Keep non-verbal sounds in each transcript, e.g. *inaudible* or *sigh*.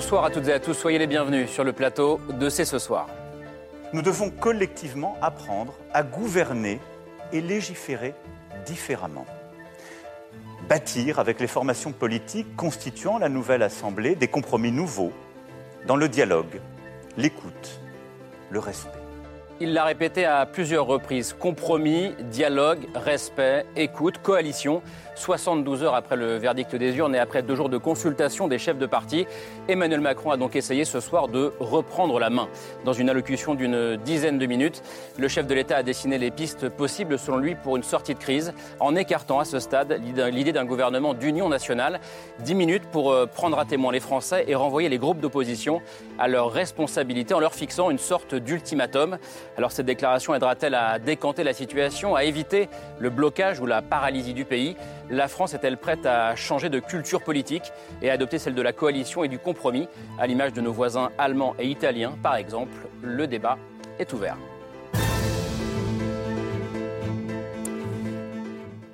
Bonsoir à toutes et à tous, soyez les bienvenus sur le plateau de C'est ce soir. Nous devons collectivement apprendre à gouverner et légiférer différemment. Bâtir avec les formations politiques constituant la nouvelle Assemblée des compromis nouveaux dans le dialogue, l'écoute, le respect. Il l'a répété à plusieurs reprises. Compromis, dialogue, respect, écoute, coalition. 72 heures après le verdict des urnes et après deux jours de consultation des chefs de parti, Emmanuel Macron a donc essayé ce soir de reprendre la main. Dans une allocution d'une dizaine de minutes, le chef de l'État a dessiné les pistes possibles selon lui pour une sortie de crise en écartant à ce stade l'idée d'un gouvernement d'union nationale. Dix minutes pour euh, prendre à témoin les Français et renvoyer les groupes d'opposition à leurs responsabilités en leur fixant une sorte d'ultimatum. Alors cette déclaration aidera-t-elle à décanter la situation, à éviter le blocage ou la paralysie du pays? La France est-elle prête à changer de culture politique et à adopter celle de la coalition et du compromis, à l'image de nos voisins allemands et italiens par exemple Le débat est ouvert.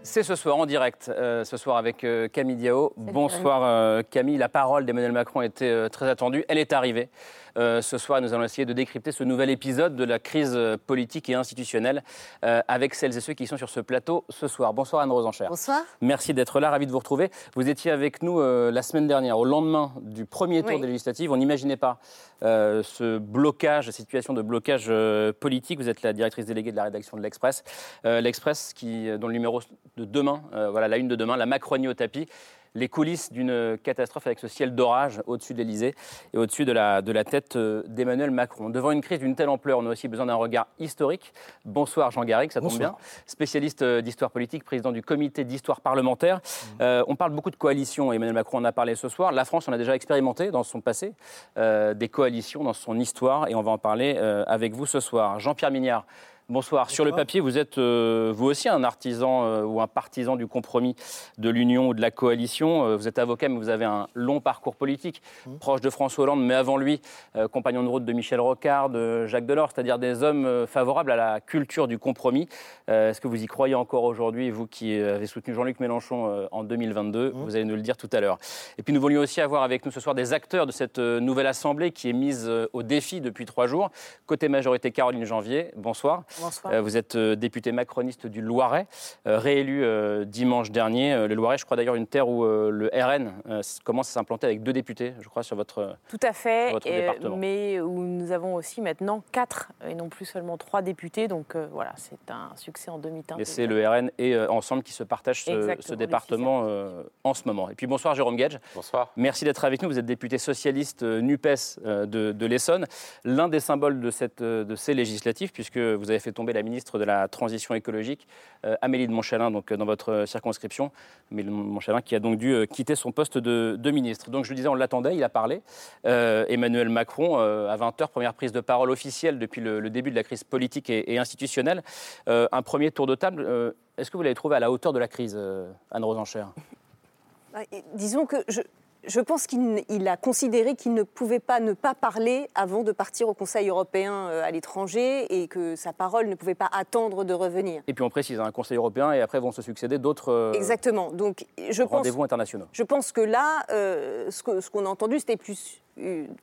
C'est ce soir en direct, euh, ce soir avec euh, Camille Diao. Bonsoir euh, Camille, la parole d'Emmanuel Macron était très attendue, elle est arrivée. Ce soir, nous allons essayer de décrypter ce nouvel épisode de la crise politique et institutionnelle avec celles et ceux qui sont sur ce plateau ce soir. Bonsoir Anne-Rose Enchère. Bonsoir. Merci d'être là, ravi de vous retrouver. Vous étiez avec nous la semaine dernière, au lendemain du premier tour des législatives. On n'imaginait pas ce blocage, cette situation de blocage politique. Vous êtes la directrice déléguée de la rédaction de l'Express. L'Express, dont le numéro de demain, voilà la une de demain, la Macronie au tapis les coulisses d'une catastrophe avec ce ciel d'orage au-dessus de l'Elysée et au-dessus de la, de la tête euh, d'Emmanuel Macron. Devant une crise d'une telle ampleur, on a aussi besoin d'un regard historique. Bonsoir Jean Garrigue, ça tombe bien. Spécialiste euh, d'histoire politique, président du comité d'histoire parlementaire. Mmh. Euh, on parle beaucoup de coalitions, Emmanuel Macron en a parlé ce soir. La France en a déjà expérimenté dans son passé des coalitions, dans son histoire, et on va en parler avec vous ce soir. Jean-Pierre Mignard, Bonsoir. Sur le papier, vous êtes euh, vous aussi un artisan euh, ou un partisan du compromis de l'Union ou de la coalition. Euh, vous êtes avocat, mais vous avez un long parcours politique, mmh. proche de François Hollande, mais avant lui, compagnon de route de Michel Rocard, de Jacques Delors, c'est-à-dire des hommes favorables à la culture du compromis. Est-ce que vous y croyez encore aujourd'hui, vous qui avez soutenu Jean-Luc Mélenchon en 2022 mmh. Vous allez nous le dire tout à l'heure. Et puis nous voulions aussi avoir avec nous ce soir des acteurs de cette nouvelle Assemblée qui est mise au défi depuis trois jours. Côté majorité, Caroline Janvier. Bonsoir. Euh, vous êtes euh, député macroniste du Loiret, euh, réélu dimanche dernier. Le Loiret, je crois d'ailleurs une terre où le RN commence à s'implanter avec deux députés, je crois, sur votre Tout à fait, mais où nous avons aussi maintenant quatre et non plus seulement trois députés. Donc voilà, c'est un succès en demi-teinte. Et c'est le RN et Ensemble qui se partagent ce, département en ce moment. Et puis bonsoir Jérôme Gage. Bonsoir. Merci d'être avec nous. Vous êtes député socialiste NUPES de, de l'Essonne, l'un des symboles de, cette, de ces législatives, puisque vous avez fait tomber la ministre de la Transition écologique, euh, Amélie de Montchalin, donc, euh, dans votre circonscription. Amélie de Montchalin qui a donc dû euh, quitter son poste de, ministre. Donc je le disais, on l'attendait, il a parlé. Emmanuel Macron, à 20h, première prise de parole officielle depuis le, début de la crise politique et, institutionnelle. un premier tour de table. Est-ce que vous l'avez trouvé à la hauteur de la crise, Anne-Rose Enchère? Bah, Disons que je, je pense qu'il a considéré qu'il ne pouvait pas ne pas parler avant de partir au Conseil européen euh, à l'étranger et que sa parole ne pouvait pas attendre de revenir. Et puis on précise, un Conseil européen et après vont se succéder d'autres euh, Exactement. Donc, je rendez-vous internationaux. Je pense que là, euh, ce qu'on a entendu, c'était plus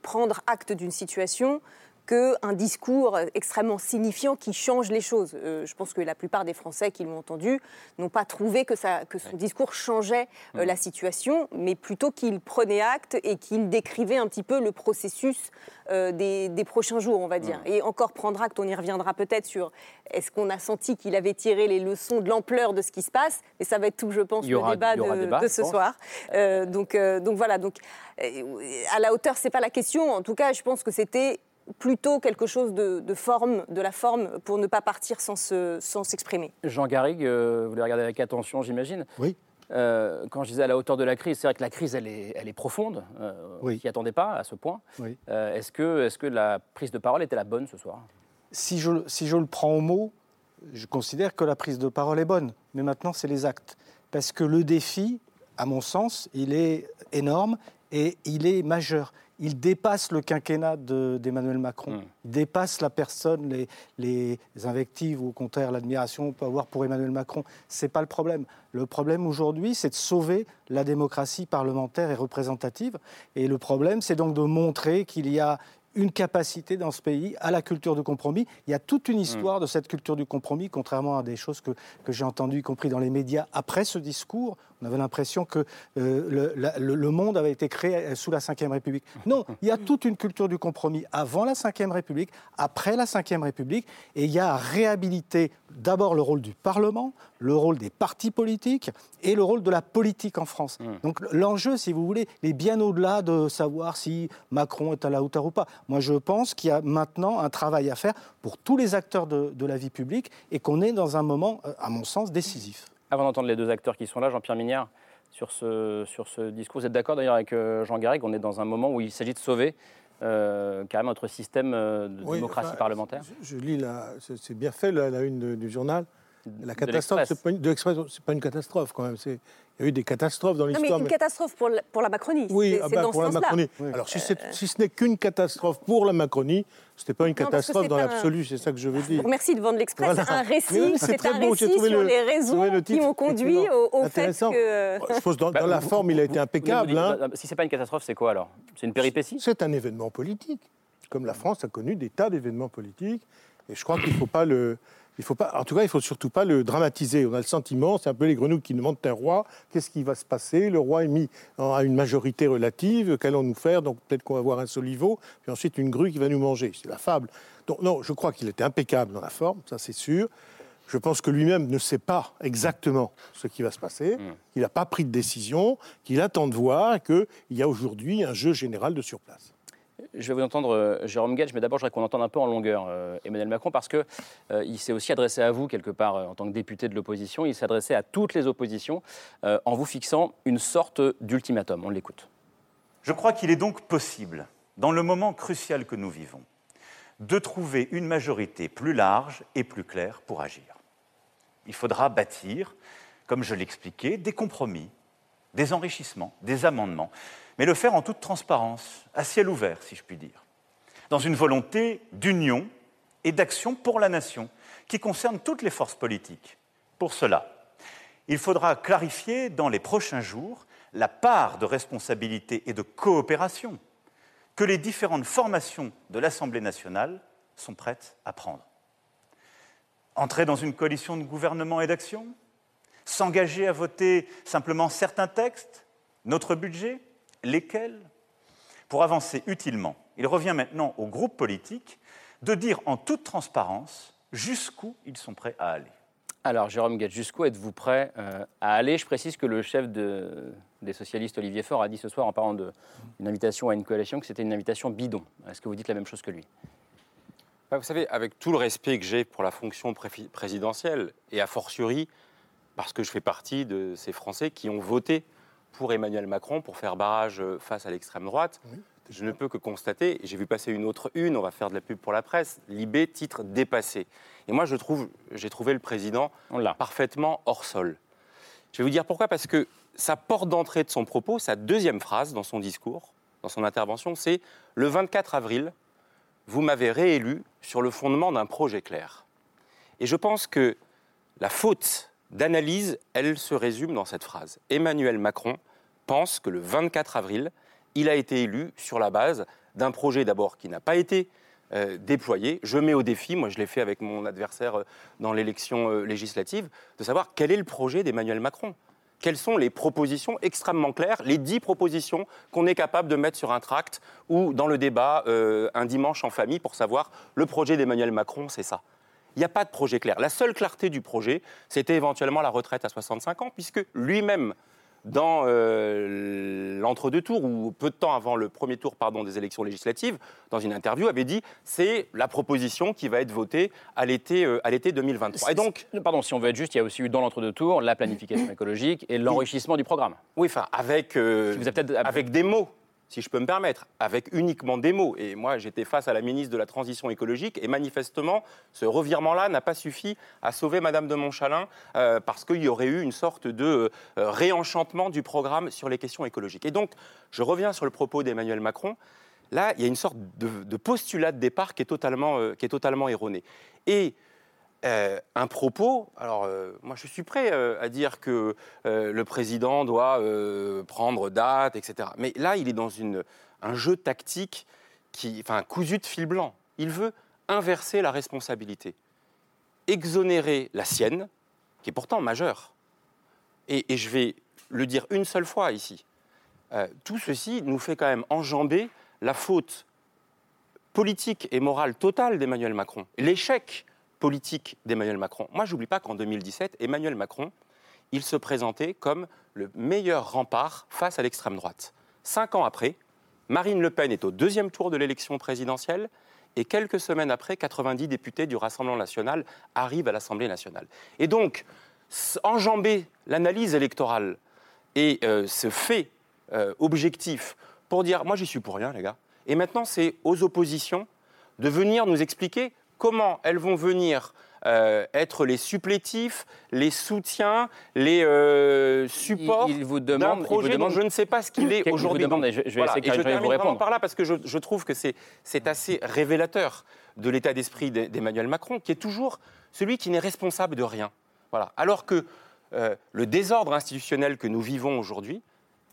prendre acte d'une situation qu'un discours extrêmement signifiant qui change les choses. Euh, je pense que la plupart des Français qui l'ont entendu n'ont pas trouvé que, ça, que son discours changeait euh, la situation, mais plutôt qu'il prenait acte et qu'il décrivait un petit peu le processus euh, des, prochains jours, on va dire. Et encore prendre acte, on y reviendra peut-être sur est-ce qu'on a senti qu'il avait tiré les leçons de l'ampleur de ce qui se passe, mais ça va être tout, je pense, le débat, de, ce soir. donc, donc voilà, donc à la hauteur, c'est pas la question. En tout cas, je pense que c'était plutôt quelque chose de, forme, de la forme, pour ne pas partir sans, s'exprimer. Jean Garrigue, euh, vous le regardez avec attention, j'imagine. Oui. Euh, quand je disais à la hauteur de la crise, c'est vrai que la crise, elle est, elle est profonde. Euh, oui. On s'y attendait pas à ce point. Oui. est-ce, que, est-ce que la prise de parole était la bonne ce soir? Si je, si je le prends au mot, je considère que la prise de parole est bonne. Mais maintenant, c'est les actes. Parce que le défi, à mon sens, il est énorme et il est majeur il dépasse le quinquennat d'Emmanuel Macron. Hmm. Il dépasse la personne, les, les, invectives ou au contraire l'admiration qu'on peut avoir pour Emmanuel Macron. Ce n'est pas le problème. Le problème aujourd'hui, c'est de sauver la démocratie parlementaire et représentative. Et le problème, c'est donc de montrer qu'il y a une capacité dans ce pays à la culture du compromis. Il y a toute une histoire de cette culture du compromis, contrairement à des choses que, que j'ai entendues, y compris dans les médias, après ce discours. On avait l'impression que euh, le, le, monde avait été créé sous la Ve République. *laughs* Non, il y a toute une culture du compromis avant la Ve République, après la Ve République, et il y a à réhabiliter d'abord le rôle du Parlement, le rôle des partis politiques et le rôle de la politique en France. Mmh. Donc l'enjeu, si vous voulez, est bien au-delà de savoir si Macron est à la hauteur ou pas. Moi, je pense qu'il y a maintenant un travail à faire pour tous les acteurs de, la vie publique et qu'on est dans un moment, euh, à mon sens, décisif. Avant d'entendre les deux acteurs qui sont là, Jean-Pierre Mignard, sur ce, sur ce discours, vous êtes d'accord d'ailleurs avec euh, Jean Garrigue, on est dans un moment où il s'agit de sauver euh, carrément notre système de démocratie parlementaire je, lis, c'est bien fait la une du journal. La catastrophe, c'est pas, pas, une catastrophe quand même. Il y a eu des catastrophes dans l'histoire. Non, mais une catastrophe pour la, pour la Macronie. Oui, ah bah, pour la Macronie. Alors, si, si ce n'est qu'une catastrophe pour la Macronie, ce n'est pas une catastrophe dans l'absolu, c'est ça que je veux dire. Merci de vendre l'Express. C'est un récit, c'est un récit sur les raisons qui ont conduit au, fait que... Je pense dans, dans la forme, il a été impeccable. Hein. Bah, si ce n'est pas une catastrophe, c'est quoi alors? C'est une péripétie? C'est un événement politique. Comme la France a connu des tas d'événements politiques. Et je crois qu'il ne faut pas le... Il faut pas, en tout cas, il ne faut surtout pas le dramatiser. On a le sentiment, c'est un peu les grenouilles qui demandent un roi, qu'est-ce qui va se passer? Le roi est mis à une majorité relative, qu'allons-nous faire? Donc peut-être qu'on va avoir un soliveau, puis ensuite une grue qui va nous manger. C'est la fable. Donc non, je crois qu'il était impeccable dans la forme, ça c'est sûr. Je pense que lui-même ne sait pas exactement ce qui va se passer, qu'il n'a pas pris de décision, qu'il attend de voir qu'il y a aujourd'hui un jeu général de surplace. Je vais vous entendre, euh, Jérôme Gage, mais d'abord, je voudrais qu'on entende un peu en longueur euh, Emmanuel Macron, parce qu'il euh, s'est aussi adressé à vous, quelque part, en tant que député de l'opposition. Il s'est adressé à toutes les oppositions en vous fixant une sorte d'ultimatum. On l'écoute. Je crois qu'il est donc possible, dans le moment crucial que nous vivons, de trouver une majorité plus large et plus claire pour agir. Il faudra bâtir, comme je l'expliquais, des compromis, des enrichissements, des amendements mais le faire en toute transparence, à ciel ouvert, si je puis dire, dans une volonté d'union et d'action pour la nation, qui concerne toutes les forces politiques. Pour cela, il faudra clarifier dans les prochains jours la part de responsabilité et de coopération que les différentes formations de l'Assemblée nationale sont prêtes à prendre. Entrer dans une coalition de gouvernement et d'action? S'engager à voter simplement certains textes? Notre budget? Lesquels Pour avancer utilement, il revient maintenant aux groupes politiques de dire en toute transparence jusqu'où ils sont prêts à aller. Alors, Jérôme Gage, jusqu'où êtes-vous prêt euh, à aller? Je précise que le chef des socialistes, Olivier Faure, a dit ce soir, en parlant d'une invitation à une coalition, que c'était une invitation bidon. Est-ce que vous dites la même chose que lui? Bah, Vous savez, avec tout le respect que j'ai pour la fonction présidentielle, et a fortiori parce que je fais partie de ces Français qui ont voté pour Emmanuel Macron pour faire barrage euh, face à l'extrême droite. je ne peux que constater, j'ai vu passer une autre une, on va faire de la pub pour la presse, Libé, titre dépassé. Et moi, je trouve, j'ai trouvé le président parfaitement hors sol. Je vais vous dire pourquoi, parce que sa porte d'entrée de son propos, sa deuxième phrase dans son discours, dans son intervention, c'est Le 24 avril, vous m'avez réélu sur le fondement d'un projet clair. Et je pense que la faute d'analyse, elle se résume dans cette phrase. Emmanuel Macron pense que le 24 avril, il a été élu sur la base d'un projet d'abord qui n'a pas été euh, déployé. Je mets au défi, moi je l'ai fait avec mon adversaire euh, dans l'élection euh, législative, de savoir quel est le projet d'Emmanuel Macron. Quelles sont les propositions extrêmement claires, les dix propositions qu'on est capable de mettre sur un tract ou dans le débat un dimanche en famille pour savoir le projet d'Emmanuel Macron, c'est ça. Il n'y a pas de projet clair. La seule clarté du projet, c'était éventuellement la retraite à 65 ans, puisque lui-même dans euh, l'entre-deux tours, ou peu de temps avant le premier tour pardon, des élections législatives, dans une interview, avait dit c'est la proposition qui va être votée à l'été euh, 2023. Et donc, pardon, si on veut être juste, il y a aussi eu dans l'entre-deux tours la planification *coughs* écologique et l'enrichissement du programme. Oui, enfin, avec, euh, avec des mots si je peux me permettre, avec uniquement des mots. Et moi, j'étais face à la ministre de la Transition écologique, et manifestement, ce revirement-là n'a pas suffi à sauver Madame de Montchalin, euh, parce qu'il y aurait eu une sorte de euh, réenchantement du programme sur les questions écologiques. Et donc, je reviens sur le propos d'Emmanuel Macron. Là, il y a une sorte de, postulat de départ qui est totalement, euh, qui est totalement erroné. Et euh, un propos, alors euh, moi je suis prêt euh, à dire que le président doit prendre date, etc. Mais là, il est dans un jeu tactique, qui, enfin cousu de fil blanc. Il veut inverser la responsabilité, exonérer la sienne, qui est pourtant majeure. Et, et je vais le dire une seule fois ici. tout ceci nous fait quand même enjamber la faute politique et morale totale d'Emmanuel Macron. L'échec politique d'Emmanuel Macron. Moi, je n'oublie pas qu'en 2017, Emmanuel Macron, il se présentait comme le meilleur rempart face à l'extrême droite. Cinq ans après, Marine Le Pen est au deuxième tour de l'élection présidentielle et quelques semaines après, 90 députés du Rassemblement national arrivent à l'Assemblée nationale. Et donc, enjamber l'analyse électorale et euh, ce fait euh, objectif pour dire moi j'y suis pour rien les gars. Et maintenant c'est aux oppositions de venir nous expliquer comment elles vont venir euh, être les supplétifs, les soutiens, les euh, supports il, vous demande, d'un projet dont je ne sais pas ce qu'il est aujourd'hui. Je, je, vais essayer de vous répondre. par là parce que je, trouve que c'est assez révélateur de l'état d'esprit d'Emmanuel Macron, qui est toujours celui qui n'est responsable de rien. Voilà. Alors que euh, le désordre institutionnel que nous vivons aujourd'hui,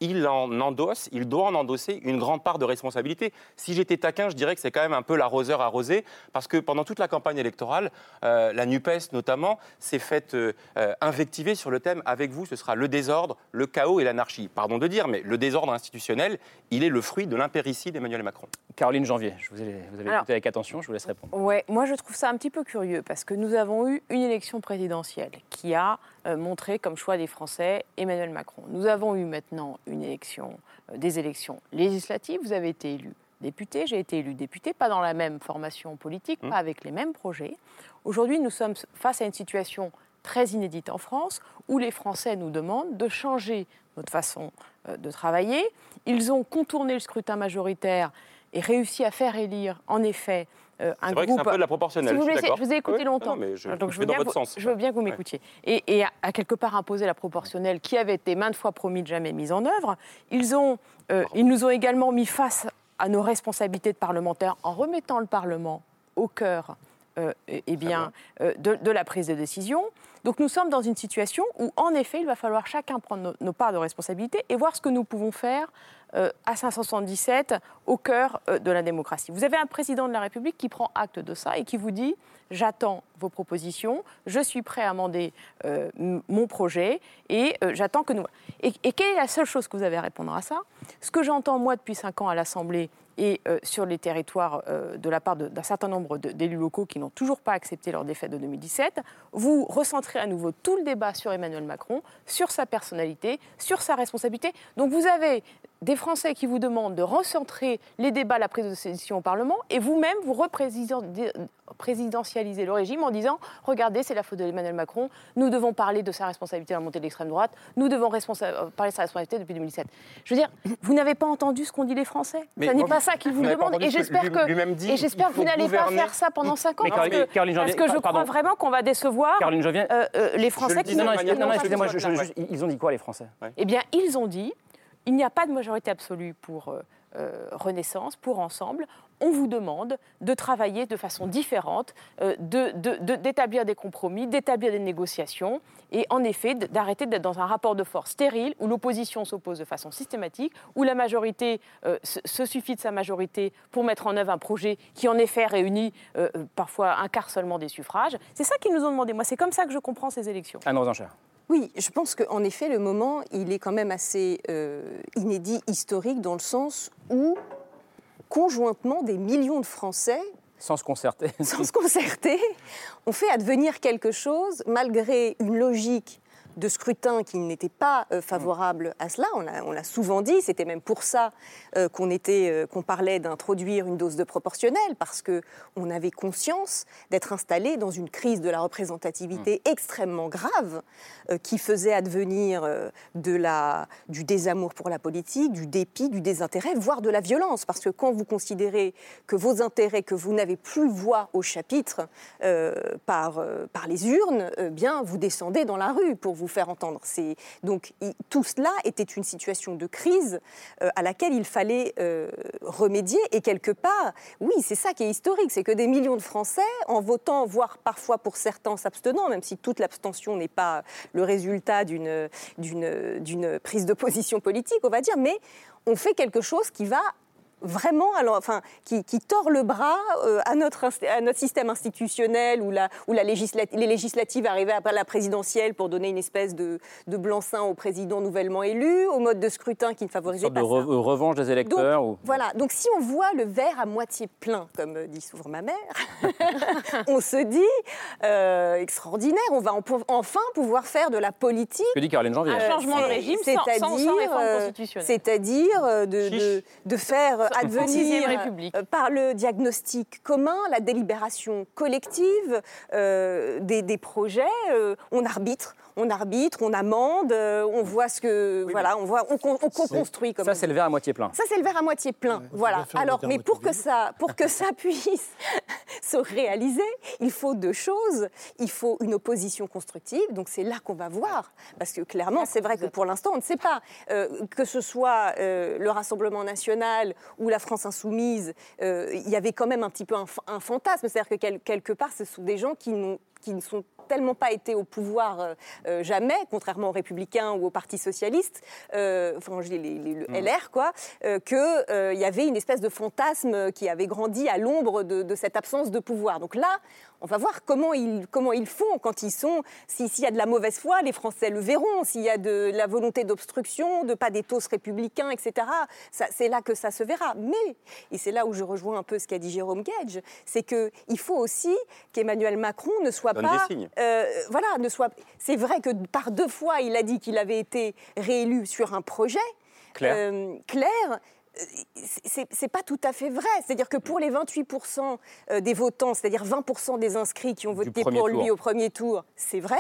il en endosse, il doit en endosser une grande part de responsabilité. Si j'étais taquin, je dirais que c'est quand même un peu l'arroseur arrosé, parce que pendant toute la campagne électorale, euh, la NUPES notamment s'est faite euh, invectiver sur le thème avec vous, ce sera le désordre, le chaos et l'anarchie. Pardon de dire, mais le désordre institutionnel, il est le fruit de l'impéritie d'Emmanuel Macron. Caroline Janvier, je vous, ai, vous avez écouté avec attention, je vous laisse répondre. Ouais, moi je trouve ça un petit peu curieux, parce que nous avons eu une élection présidentielle qui a montré comme choix des Français Emmanuel Macron. Nous avons eu maintenant une élection, euh, des élections législatives. Vous avez été élu député, j'ai été élu député, pas dans la même formation politique, mmh. pas avec les mêmes projets. Aujourd'hui, nous sommes face à une situation très inédite en France, où les Français nous demandent de changer notre façon euh, de travailler. Ils ont contourné le scrutin majoritaire et réussi à faire élire, en effet, euh, un groupe. C'est un peu de la proportionnelle. vous, je, vous ai écouté longtemps. je, Donc, je, veux bien votre sens. je veux bien que vous m'écoutiez. Et, à, quelque part imposer la proportionnelle qui avait été maintes fois promis de jamais mise en œuvre. Ils, ont, euh, ils nous ont également mis face à nos responsabilités de parlementaires en remettant le Parlement au cœur euh, eh bien, de, de, la prise de décision. Donc nous sommes dans une situation où, en effet, il va falloir chacun prendre nos, parts de responsabilité et voir ce que nous pouvons faire euh, à 577 au cœur euh, de la démocratie. Vous avez un président de la République qui prend acte de ça et qui vous dit j'attends vos propositions, je suis prêt à amender euh, mon projet et j'attends que nous. Et, quelle est la seule chose que vous avez à répondre à ça? Ce que j'entends moi depuis cinq ans à l'Assemblée et euh, sur les territoires euh, de la part d'un certain nombre d'élus locaux qui n'ont toujours pas accepté leur défaite de 2017, vous recentrez à nouveau tout le débat sur Emmanuel Macron, sur sa personnalité, sur sa responsabilité. Donc vous avez des Français qui vous demandent de recentrer les débats, la prise de décision au Parlement, et vous-même, vous représidentialisez le régime en disant regardez, c'est la faute d'Emmanuel Macron, nous devons parler de sa responsabilité dans la montée de l'extrême droite, nous devons euh, parler de sa responsabilité depuis 2017. Je veux dire, vous n'avez pas entendu ce qu'ont dit les Français? Mais ce n'est pas ça qu'ils vous demandent. Et j'espère que, et j'espère que vous n'allez pas faire ça pendant 5 ans. parce, que, je crois vraiment qu'on va décevoir euh, euh, les Français qui. Non, non, excusez-moi, ils ont dit quoi les Français? Eh bien, ils ont dit il n'y a pas de majorité absolue pour euh, euh, Renaissance, pour Ensemble. on vous demande de travailler de façon différente, euh, d'établir des compromis, d'établir des négociations, et en effet d'arrêter d'être dans un rapport de force stérile où l'opposition s'oppose de façon systématique, où la majorité se, suffit de sa majorité pour mettre en œuvre un projet qui en effet réunit parfois un quart seulement des suffrages. C'est ça qu'ils nous ont demandé. Moi, c'est comme ça que je comprends ces élections. Anne oui, je pense qu'en effet, le moment, il est quand même assez inédit, historique, dans le sens où conjointement des millions de Français sans se concerter. *laughs* Sans se concerter, on fait advenir quelque chose malgré une logique de scrutin qui n'était pas euh, favorable à cela. On l'a souvent dit, c'était même pour ça euh, qu'on euh, qu'on parlait d'introduire une dose de proportionnelle, parce qu'on avait conscience d'être installé dans une crise de la représentativité mmh. extrêmement grave, qui faisait advenir de la, du désamour pour la politique, du dépit, du désintérêt, voire de la violence. Parce que quand vous considérez que vos intérêts, que vous n'avez plus voix au chapitre par, par les urnes, bien vous descendez dans la rue pour vous faire entendre. Donc tout cela était une situation de crise euh, à laquelle il fallait euh, remédier. Et quelque part, oui, c'est ça qui est historique, c'est que des millions de Français, en votant, voire parfois pour certains s'abstenant, même si toute l'abstention n'est pas le résultat d'une prise de position politique, on va dire, mais on fait quelque chose qui va vraiment, alors, enfin, qui, tord le bras euh, à, notre, à notre système institutionnel où, la, où la les législatives arrivaient après la présidentielle pour donner une espèce de, de blanc-seing au président nouvellement élu, au mode de scrutin qui ne favorisait une sorte pas de revanche des électeurs. ou... Voilà, donc si on voit le verre à moitié plein, comme dit souvent ma mère, *laughs* on se dit euh, extraordinaire, on va enfin pouvoir faire de la politique. Que dit Caroline Janvier Un changement de régime sans, sans, sans réforme euh, constitutionnelle. C'est-à-dire de, de, de, faire advenir République. Euh, par le diagnostic commun, la délibération collective euh, des, des, projets. Euh, on arbitre, on arbitre, on amende, on voit ce que voilà, on voit, on, construit comme ça. C'est le verre à moitié plein. Ça c'est le verre à moitié plein. voilà. Alors, mais pour que ça, pour que ça puisse *laughs* se réaliser, il faut deux choses. Il faut une opposition constructive. Donc c'est là qu'on va voir, parce que clairement, c'est vrai que pour l'instant, on ne sait pas que ce soit le Rassemblement national ou la France insoumise, euh, il y avait quand même un petit peu un, fantasme. C'est-à-dire que quelque part, ce sont des gens qui, qui ne sont tellement pas été au pouvoir euh, euh, jamais, contrairement aux Républicains ou au Parti socialiste, enfin les, les, le mm. LR quoi, qu'il y avait une espèce de fantasme qui avait grandi à l'ombre de, de, cette absence de pouvoir. Donc là, on va voir comment ils, comment ils font quand ils sont. S'il y a de la mauvaise foi, les Français le verront. S'il y a de la volonté d'obstruction, de pas d'éthos républicains, etc., c'est là que ça se verra. Mais, et c'est là où je rejoins un peu ce qu'a dit Jérôme Gage, c'est qu'il faut aussi qu'Emmanuel Macron ne soit pas. Euh, voilà, ne soit. C'est vrai que par deux fois, il a dit qu'il avait été réélu sur un projet. Claire. Euh, clair c'est pas tout à fait vrai. C'est-à-dire que pour les 28% euh, des votants, c'est-à-dire 20% des inscrits qui ont voté pour lui au premier tour, c'est vrai.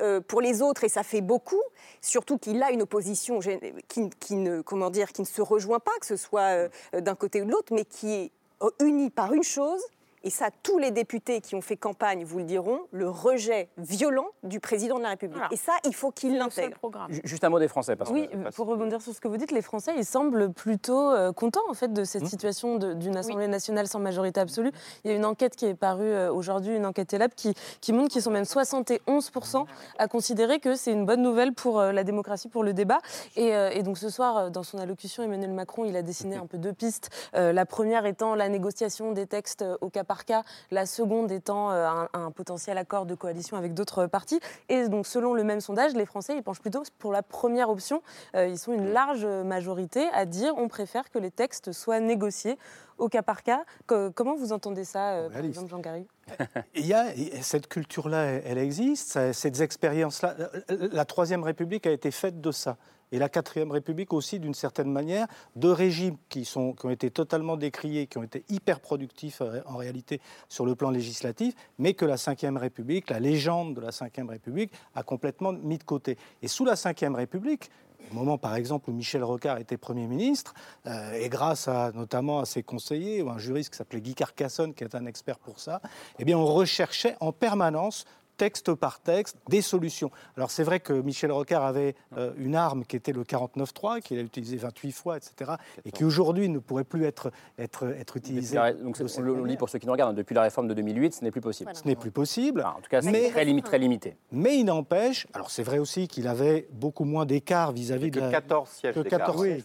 Euh, pour les autres, et ça fait beaucoup, surtout qu'il a une opposition qui, ne, comment dire, qui ne se rejoint pas, que ce soit euh, d'un côté ou de l'autre, mais qui est unie par une chose, et ça, tous les députés qui ont fait campagne vous le diront, le rejet violent du président de la République. Et ça, il faut qu'il l'intègre. Juste un mot des Français. Parce oui, pour rebondir sur ce que vous dites, les Français, ils semblent plutôt euh, contents en fait de cette mmh. situation d'une Assemblée nationale sans majorité absolue. Il y a une enquête qui est parue euh, aujourd'hui, une enquête ELAB, qui, qui montre qu'ils sont même 71% à considérer que c'est une bonne nouvelle pour euh, la démocratie, pour le débat. Et, et, donc ce soir, dans son allocution, Emmanuel Macron, il a dessiné un peu deux pistes. la première étant la négociation des textes au cap par cas, la seconde étant euh, un, potentiel accord de coalition avec d'autres partis. Et donc, selon le même sondage, les Français, ils penchent plutôt pour la première option. Euh, ils sont une large majorité à dire on préfère que les textes soient négociés au cas par cas. comment vous entendez ça, euh, par exemple, Jean Garry *laughs* Il y a cette culture-là, elle existe, ces expériences-là. La Troisième République a été faite de ça et la quatrième République aussi, d'une certaine manière, de régimes qui, ont été totalement décriés, qui ont été hyper productifs euh, en réalité sur le plan législatif, mais que la cinquième République, la légende de la cinquième République, a complètement mis de côté. Et sous la cinquième République, au moment par exemple où Michel Rocard était Premier ministre, euh, et grâce notamment à ses conseillers, ou un juriste qui s'appelait Guy Carcassonne, qui est un expert pour ça, eh bien on recherchait en permanence texte par texte, des solutions. Alors c'est vrai que Michel Rocard avait euh, une arme qui était le 49.3, qu'il a utilisé 28 fois, etc., et qui aujourd'hui ne pourrait plus être, être, être utilisé. Donc, on le lit pour ceux qui nous regardent, depuis la réforme de 2008, ce n'est plus possible. Ce n'est plus possible. en tout cas, c'est très, très, limité. Mais il n'empêche, alors c'est vrai aussi qu'il avait beaucoup moins d'écart vis-à-vis de la... 14 sièges que 14, oui,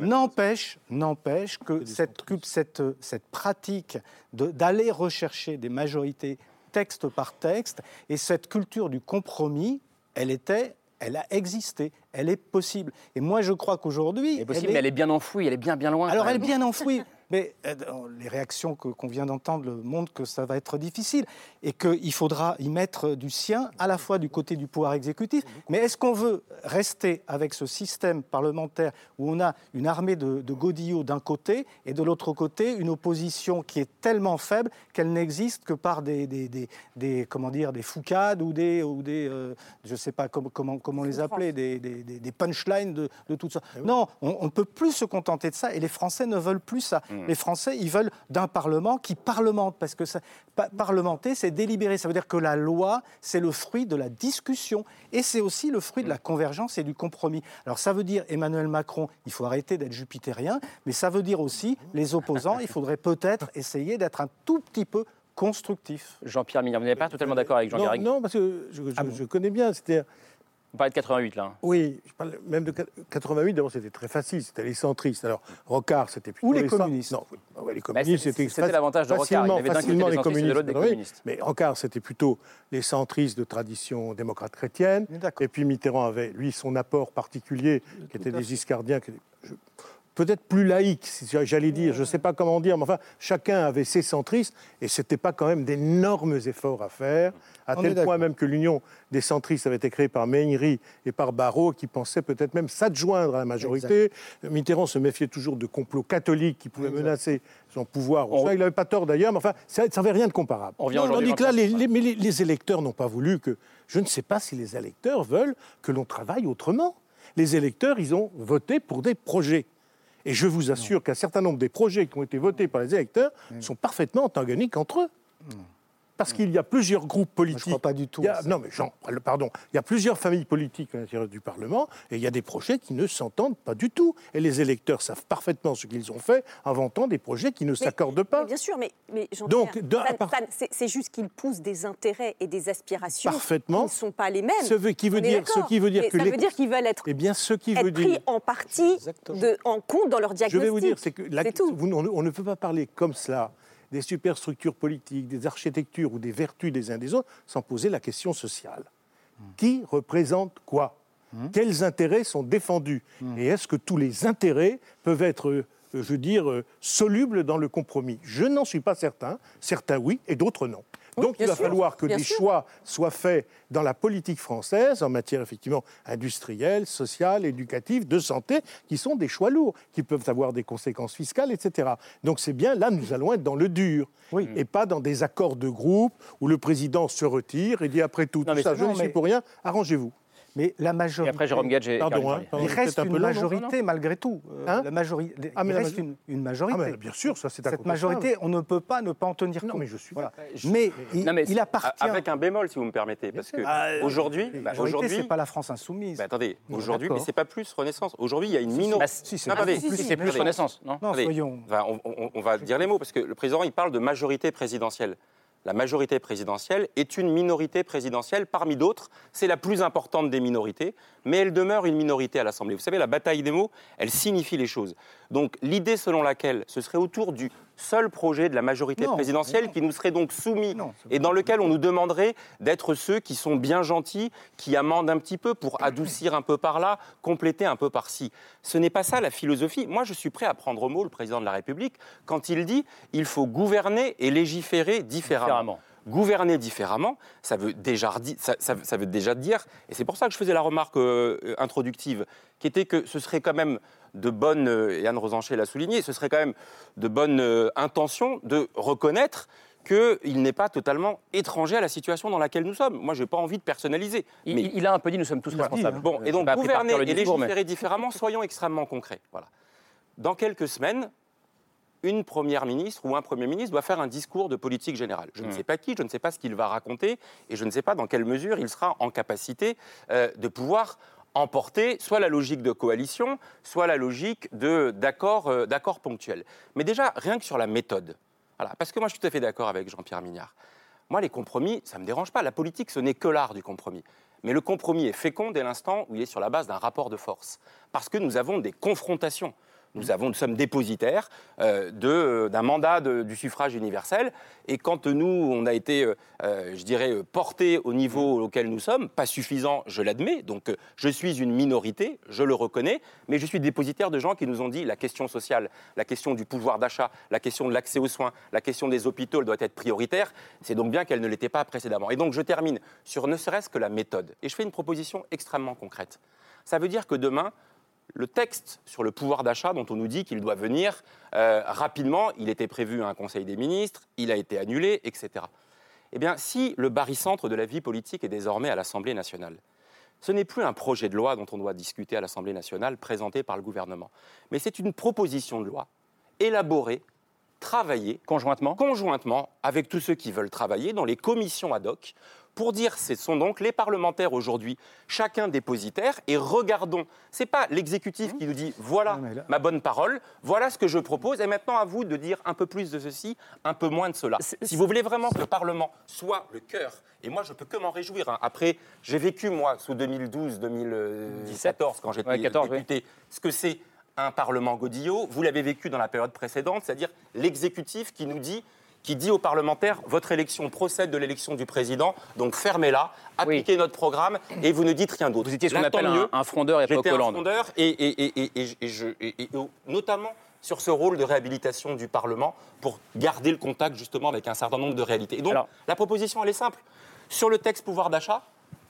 N'empêche, n'empêche que cette, cette, cette pratique d'aller rechercher des majorités texte par texte. Et cette culture du compromis, elle était elle a existé, elle est possible. Et moi, je crois qu'aujourd'hui. Elle est possible, mais elle est bien enfouie, elle est bien, bien loin. Alors, elle est bien enfouie. Mais euh, les réactions qu'on vient d'entendre montrent que ça va être difficile et qu'il faudra y mettre du sien, à la fois du côté du pouvoir exécutif. Mais est-ce qu'on veut rester avec ce système parlementaire où on a une armée de, de godillots d'un côté et de l'autre côté une opposition qui est tellement faible qu'elle n'existe que par des, des, comment dire, des foucades ou des, ou des euh, je ne sais pas comment, comment, comment les appeler, des, des punchlines de, de tout ça. Eh non, on ne peut plus se contenter de ça et les Français ne veulent plus ça. Mm. Les Français, ils veulent d'un Parlement qui parlemente, parce que ça, parlementer, c'est délibérer. Ça veut dire que la loi, c'est le fruit de la discussion, et c'est aussi le fruit de la convergence et du compromis. Alors ça veut dire, Emmanuel Macron, il faut arrêter d'être jupitérien, mais ça veut dire aussi, les opposants, il faudrait peut-être essayer d'être un tout petit peu constructif. Jean-Pierre Mignon, vous n'êtes pas totalement d'accord avec Jean pierre Non, parce que je, ah je connais bien. C'était on parlait de 88 là. Oui, je parle même de 88. D'abord, c'était très facile. C'était les centristes. Alors, Rocard, c'était plutôt ou les, communistes. Non, les communistes, c'était c'était l'avantage de Rocard. Il avait facilement les communistes. De des communistes. Mais Rocard, c'était plutôt les centristes de tradition démocrate chrétienne. Et puis Mitterrand avait, lui, son apport particulier, qui était des giscardiens. Qui, peut-être plus laïque, j'allais dire, je ne sais pas comment dire, mais enfin, chacun avait ses centristes, et ce n'était pas quand même d'énormes efforts à faire, à tel point même que l'union des centristes avait été créée par Meignery et par Barrault, qui pensaient peut-être même s'adjoindre à la majorité. Mitterrand se méfiait toujours de complots catholiques qui pouvaient menacer son pouvoir. il n'avait pas tort d'ailleurs, mais enfin, ça n'avait rien de comparable. On vient on dit que là, les, les électeurs n'ont pas voulu que... Je ne sais pas si les électeurs veulent que l'on travaille autrement. Les électeurs, ils ont voté pour des projets. Et je vous assure qu'un certain nombre des projets qui ont été votés par les électeurs sont parfaitement antagoniques entre eux. Parce qu'il y a plusieurs groupes politiques. je ne crois pas du tout. non, mais Jean, pardon. Il y a plusieurs familles politiques à l'intérieur du Parlement et il y a des projets qui ne s'entendent pas du tout. Et les électeurs savent parfaitement ce qu'ils ont fait en vantant des projets qui ne s'accordent pas. bien sûr, mais, mais Donc, c'est juste qu'ils poussent des intérêts et des aspirations Parfaitement. qui ne sont pas les mêmes. Ce qui veut dire, ce qui veut dire que ça veut dire qu'ils veulent être, eh bien, ce qui être veut pris dire... en partie de, en compte dans leur diagnostic. Je vais vous dire, c'est que on ne peut pas parler comme cela des superstructures politiques, des architectures ou des vertus des uns des autres, sans poser la question sociale. Hmm. Qui représente quoi? Hmm. Quels intérêts sont défendus? Hmm. Et est-ce que tous les intérêts peuvent être, euh, je veux dire, euh, solubles dans le compromis? Je n'en suis pas certain. Certains oui et d'autres non. Donc il va falloir que des choix soient faits dans la politique française en matière effectivement industrielle, sociale, éducative, de santé, qui sont des choix lourds, qui peuvent avoir des conséquences fiscales, etc. Donc c'est bien là, nous allons être dans le dur, et pas dans des accords de groupe où le président se retire et dit après tout, tout ça, je ne suis pour rien, arrangez-vous. Mais la majorité. Et après, Jérôme Gadget. Pardon, hein, il reste une majorité malgré tout. Euh, hein la majorité. Ah, il reste une, une, majorité. Ah, mais bien sûr, ça c'est Cette majorité, on ne peut pas ne pas en tenir compte. Non, mais je suis. Voilà. Mais, il, il, appartient. Avec un bémol, si vous me permettez, parce que ah, aujourd'hui, bah, aujourd'hui, c'est pas la France insoumise. Bah, attendez, aujourd'hui, mais c'est pas plus Renaissance. Aujourd'hui, il y a une minorité. Bah, si, c'est plus Renaissance, non Non, soyons. On va dire les mots parce que le président, il parle de majorité présidentielle la majorité présidentielle est une minorité présidentielle parmi d'autres. C'est la plus importante des minorités, mais elle demeure une minorité à l'Assemblée. Vous savez, la bataille des mots, elle signifie les choses. Donc l'idée selon laquelle ce serait autour du seul projet de la majorité présidentielle qui nous serait donc soumis et dans lequel on nous demanderait d'être ceux qui sont bien gentils, qui amendent un petit peu pour *coughs* adoucir un peu par là, compléter un peu par-ci. Ce n'est pas ça la philosophie. Moi, je suis prêt à prendre au mot le président de la République quand il dit il faut gouverner et légiférer différemment. Gouverner différemment, ça veut déjà, ça, veut déjà dire, et c'est pour ça que je faisais la remarque euh, introductive, qui était que ce serait quand même de bonne, euh, et Anne Rosanchet l'a souligné, ce serait quand même de bonne euh, intention de reconnaître qu'il n'est pas totalement étranger à la situation dans laquelle nous sommes. Moi, je n'ai pas envie de personnaliser. Il, mais il a un peu dit nous sommes tous responsables. Bon, et donc gouverner et légiférer différemment, soyons extrêmement concrets. Voilà. Dans quelques semaines, une première ministre ou un premier ministre doit faire un discours de politique générale. Je ne sais pas qui, je ne sais pas ce qu'il va raconter, et je ne sais pas dans quelle mesure il sera en capacité euh, de pouvoir emporter soit la logique de coalition, soit la logique euh, d'accord ponctuel. Mais déjà, rien que sur la méthode, voilà, parce que moi je suis tout à fait d'accord avec Jean-Pierre Mignard. Moi, les compromis, ça ne me dérange pas. La politique, ce n'est que l'art du compromis. Mais le compromis est fécond dès l'instant où il est sur la base d'un rapport de force. Parce que nous avons des confrontations. Nous, sommes dépositaires euh, euh, d'un mandat du suffrage universel. Et quand nous, on a été, euh, je dirais, portés au niveau auquel nous sommes, pas suffisant, je l'admets, donc je suis une minorité, je le reconnais, mais je suis dépositaire de gens qui nous ont dit la question sociale, la question du pouvoir d'achat, la question de l'accès aux soins, la question des hôpitaux doit être prioritaire. C'est donc bien qu'elle ne l'était pas précédemment. Et donc je termine sur ne serait-ce que la méthode. Et je fais une proposition extrêmement concrète. Ça veut dire que demain, le texte sur le pouvoir d'achat dont on nous dit qu'il doit venir euh, rapidement, il était prévu à un Conseil des ministres, il a été annulé, etc. Eh bien, si le barycentre de la vie politique est désormais à l'Assemblée nationale, ce n'est plus un projet de loi dont on doit discuter à l'Assemblée nationale présenté par le gouvernement, mais c'est une proposition de loi élaborée, travaillée conjointement, conjointement avec tous ceux qui veulent travailler dans les commissions ad hoc pour dire ce sont donc les parlementaires aujourd'hui, chacun dépositaire, et regardons, ce n'est pas l'exécutif qui nous dit voilà ma bonne parole, voilà ce que je propose, et maintenant à vous de dire un peu plus de ceci, un peu moins de cela. Si vous voulez vraiment que le Parlement soit le cœur, et moi je peux que m'en réjouir, hein. après j'ai vécu moi sous 2012-2014 quand j'étais député, ce que c'est un Parlement Godillot, vous l'avez vécu dans la période précédente, c'est-à-dire l'exécutif qui nous dit qui dit aux parlementaires votre élection procède de l'élection du président, donc fermez-la, appliquez notre programme et vous ne dites rien d'autre. Vous étiez ce qu'on appelle un, un, frondeur et J'étais un frondeur et, et, notamment sur ce rôle de réhabilitation du Parlement pour garder le contact justement avec un certain nombre de réalités. Et donc la proposition elle est simple. Sur le texte pouvoir d'achat,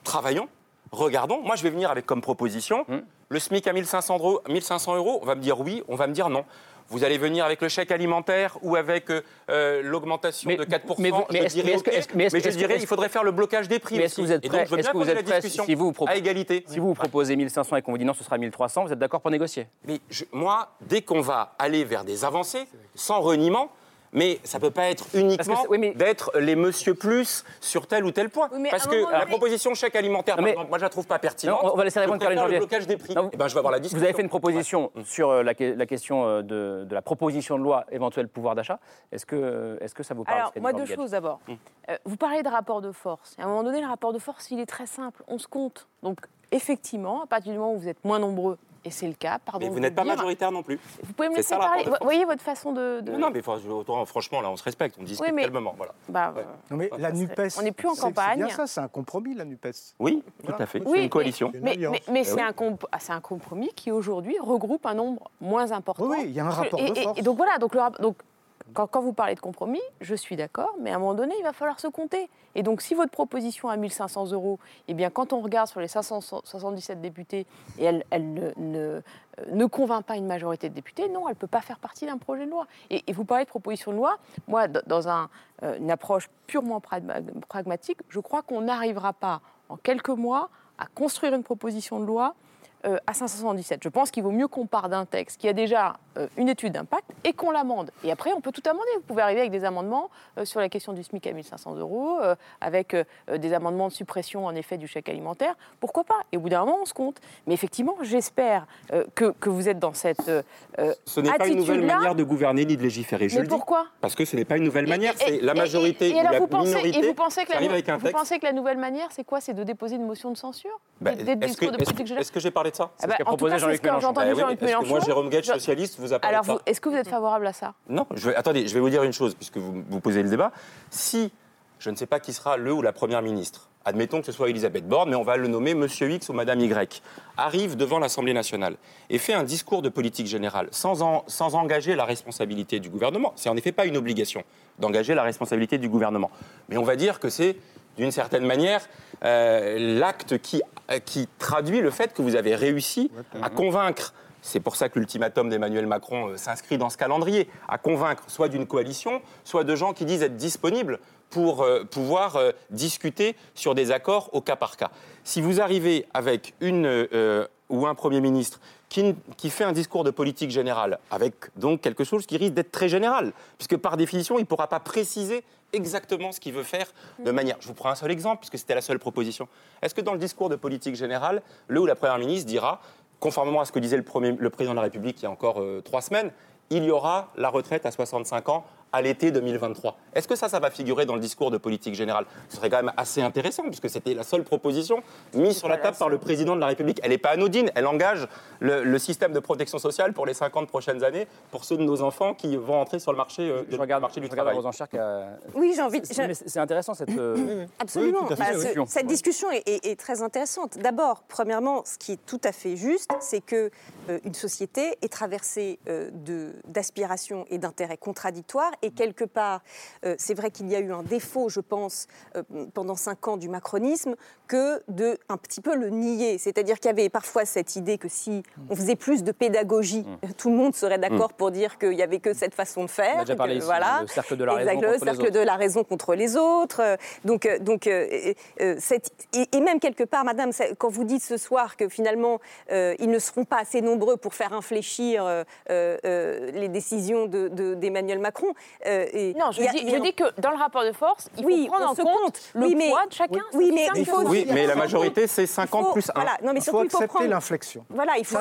travaillons, regardons. Moi je vais venir avec comme proposition hum. le SMIC à 1500 euros, 1500 euros. On va me dire oui, on va me dire non. Vous allez venir avec le chèque alimentaire ou avec euh, euh, l'augmentation de 4%. Mais, mais, je dirais, mais, je dirais il faudrait faire le blocage des prix. Mais est-ce que vous êtes prêt, est-ce que vous êtes prêt si vous, à égalité Si vous, vous proposez 1500 et qu'on vous dit non, ce sera 1300, vous êtes d'accord pour négocier? Mais moi, dès qu'on va aller vers des avancées, sans reniement, mais ça ne peut pas être uniquement d'être les monsieur plus sur tel ou tel point. Parce que la proposition chèque alimentaire, moi je ne la trouve pas pertinente. on va laisser répondre Caroline Janvier. le blocage des prix. Eh ben, je vais avoir la discussion. Vous avez fait une proposition sur euh, la, question euh, de, la proposition de loi éventuelle pouvoir d'achat. Est-ce que, est que ça vous parle Alors, moi, deux choses d'abord. Hum. Euh, vous parlez de rapport de force. À un moment donné, le rapport de force, il est très simple. On se compte. Donc, effectivement, à partir du moment où vous êtes moins nombreux et c'est le cas. Pardon. Mais vous n'êtes pas majoritaire non plus. Vous pouvez me laisser parler. Vous voyez votre façon de. Non, mais franchement, là, on se respecte, on discute oui, calmement. Voilà. Bah, non, mais la NUPES. On n'est plus en campagne. C'est bien ça, c'est un compromis, la NUPES. Oui, tout à fait. c'est une coalition. Mais, mais, c'est un, ah, un, compromis qui, aujourd'hui, regroupe un nombre moins important. Oui, il y a un rapport de force. Et, donc voilà, donc, le, donc quand, vous parlez de compromis, je suis d'accord, mais à un moment donné, il va falloir se compter. Et donc, si votre proposition à 1500 euros, eh bien, quand on regarde sur les 577 députés, et elle, ne, convainc pas une majorité de députés, non, elle ne peut pas faire partie d'un projet de loi. Et, vous parlez de proposition de loi, moi, dans euh, une approche purement pragmatique, je crois qu'on n'arrivera pas en quelques mois à construire une proposition de loi euh, à 577. Je pense qu'il vaut mieux qu'on parte d'un texte qui a déjà euh, une étude d'impact et qu'on l'amende. Et après, on peut tout amender. Vous pouvez arriver avec des amendements euh, sur la question du SMIC à 1500 euros, avec des amendements de suppression, en effet, du chèque alimentaire. Pourquoi pas? Et au bout d'un moment, on se compte. Mais effectivement, j'espère que, que, vous êtes dans cette Ce n'est pas une nouvelle manière de gouverner ni de légiférer. Je Mais pourquoi? Parce que ce n'est pas une nouvelle manière. C'est la majorité et, ou la vous pensez, minorité et vous pensez que la, vous pensez que la nouvelle manière, c'est quoi? C'est de déposer une motion de censure? Bah, Est-ce que j'ai parlé de ça C'est ce qu'a proposé Jean-Luc Mélenchon. Jean moi, Jérôme Guedj, socialiste, vous a parlé Alors, est-ce que vous êtes favorable à ça? Non. Je attendez, je vais vous dire une chose, puisque vous, vous posez le débat. Si, je ne sais pas qui sera le ou la première ministre, admettons que ce soit Elisabeth Borne, mais on va le nommer Monsieur X ou Madame Y, arrive devant l'Assemblée nationale et fait un discours de politique générale sans, sans engager la responsabilité du gouvernement. C'est en effet pas une obligation d'engager la responsabilité du gouvernement. Mais on va dire que c'est d'une certaine manière, euh, l'acte qui, euh, qui traduit le fait que vous avez réussi à convaincre c'est pour ça que l'ultimatum d'Emmanuel Macron euh, s'inscrit dans ce calendrier, à convaincre soit d'une coalition, soit de gens qui disent être disponibles pour pouvoir discuter sur des accords au cas par cas. Si vous arrivez avec une, ou un Premier ministre qui, qui, fait un discours de politique générale, avec donc quelque chose qui risque d'être très général, puisque par définition, il ne pourra pas préciser exactement ce qu'il veut faire de manière. Je vous prends un seul exemple, puisque c'était la seule proposition. Est-ce que dans le discours de politique générale, le ou la Première ministre dira, conformément à ce que disait le, premier, le président de la République il y a encore euh, trois semaines, il y aura la retraite à 65 ans à l'été 2023. Est-ce que ça, ça va figurer dans le discours de politique générale? Ce serait quand même assez intéressant, puisque c'était la seule proposition mise sur la table par le président de la République. Elle n'est pas anodine, elle engage le, système de protection sociale pour les 50 prochaines années, pour ceux de nos enfants qui vont entrer sur le marché, euh, je regarde, marché du travail. Oui, j'ai envie. C'est intéressant cette. Euh, Absolument. Bah, cette discussion est, très intéressante. D'abord, premièrement, ce qui est tout à fait juste, c'est que euh, une société est traversée d'aspirations et d'intérêts contradictoires et quelque part, euh, c'est vrai qu'il y a eu un défaut, je pense, euh, pendant cinq ans du macronisme, que de un petit peu le nier. C'est-à-dire qu'il y avait parfois cette idée que si on faisait plus de pédagogie, mm. *laughs* tout le monde serait d'accord mm. pour dire qu'il n'y avait que cette façon de faire. On a déjà parlé ici, voilà, le cercle de la raison contre le cercle de la raison contre les autres. Donc, euh, donc cette, et, même quelque part, Madame, quand vous dites ce soir que finalement ils ne seront pas assez nombreux pour faire infléchir les décisions d'Emmanuel de, Macron, euh, non, je, dis, que dans le rapport de force, il faut prendre en compte le poids de chacun. Oui, mais, il faut, oui, mais la majorité, c'est 50 plus 1. Voilà, non, mais il faut accepter l'inflexion. Voilà, il faut,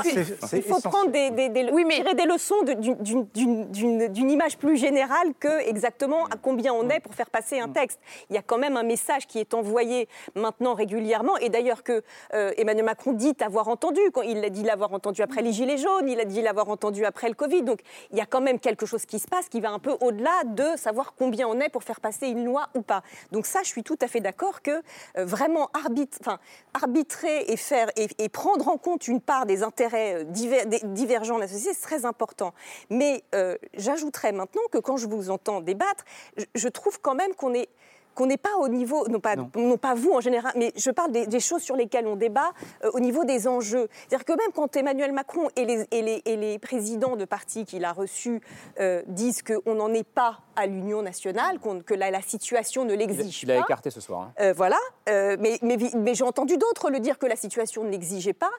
il faut prendre des, des, oui, mais... tirer des leçons d'une image plus générale que exactement à combien on est pour faire passer un texte. Il y a quand même un message qui est envoyé maintenant régulièrement, et d'ailleurs que euh, Emmanuel Macron dit avoir entendu. Quand il a dit l'avoir entendu après les Gilets jaunes, il a dit l'avoir entendu après le Covid. Donc il y a quand même quelque chose qui se passe qui va un peu au-delà de savoir combien on est pour faire passer une loi ou pas. Donc ça, je suis tout à fait d'accord que euh, vraiment arbitrer et, faire, et, prendre en compte une part des intérêts euh, divergents de la société, c'est très important. Mais euh, j'ajouterais maintenant que quand je vous entends débattre, je trouve quand même qu'on est qu'on n'est pas au niveau, non pas, non. pas vous en général, mais je parle des, choses sur lesquelles on débat euh, au niveau des enjeux. C'est-à-dire que même quand Emmanuel Macron et les, et les, et les présidents de partis qu'il a reçus euh, disent qu'on n'en est pas à l'Union nationale, que la, la, situation ne l'exige pas. Il a écarté ce soir. Hein. Euh, voilà, mais, mais, mais j'ai entendu d'autres le dire que la situation ne l'exigeait pas.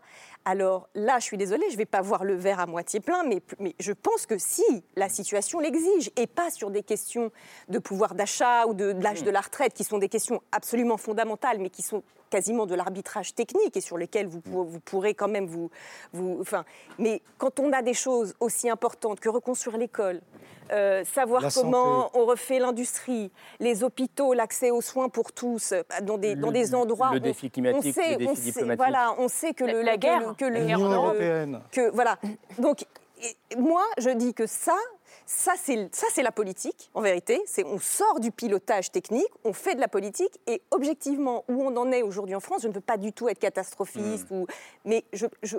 Alors là, je suis désolée, je ne vais pas voir le verre à moitié plein, mais, mais je pense que si la situation l'exige, et pas sur des questions de pouvoir d'achat ou de, de l'âge de la retraite, qui sont des questions absolument fondamentales, mais qui sont quasiment de l'arbitrage technique et sur lesquels vous, vous pourrez quand même vous, vous... Enfin, mais quand on a des choses aussi importantes que reconstruire l'école, euh, savoir comment on refait l'industrie, les hôpitaux, l'accès aux soins pour tous, euh, dans des, dans des endroits... Le défi climatique, on sait, le défi diplomatique. voilà, on sait que le, la, guerre, que l'Union européenne. Que, voilà. Donc, moi, je dis que ça, ça, c'est la politique, en vérité. On sort du pilotage technique, on fait de la politique, et objectivement, où on en est aujourd'hui en France, je ne veux pas du tout être catastrophiste, hmm. ou, mais je, je,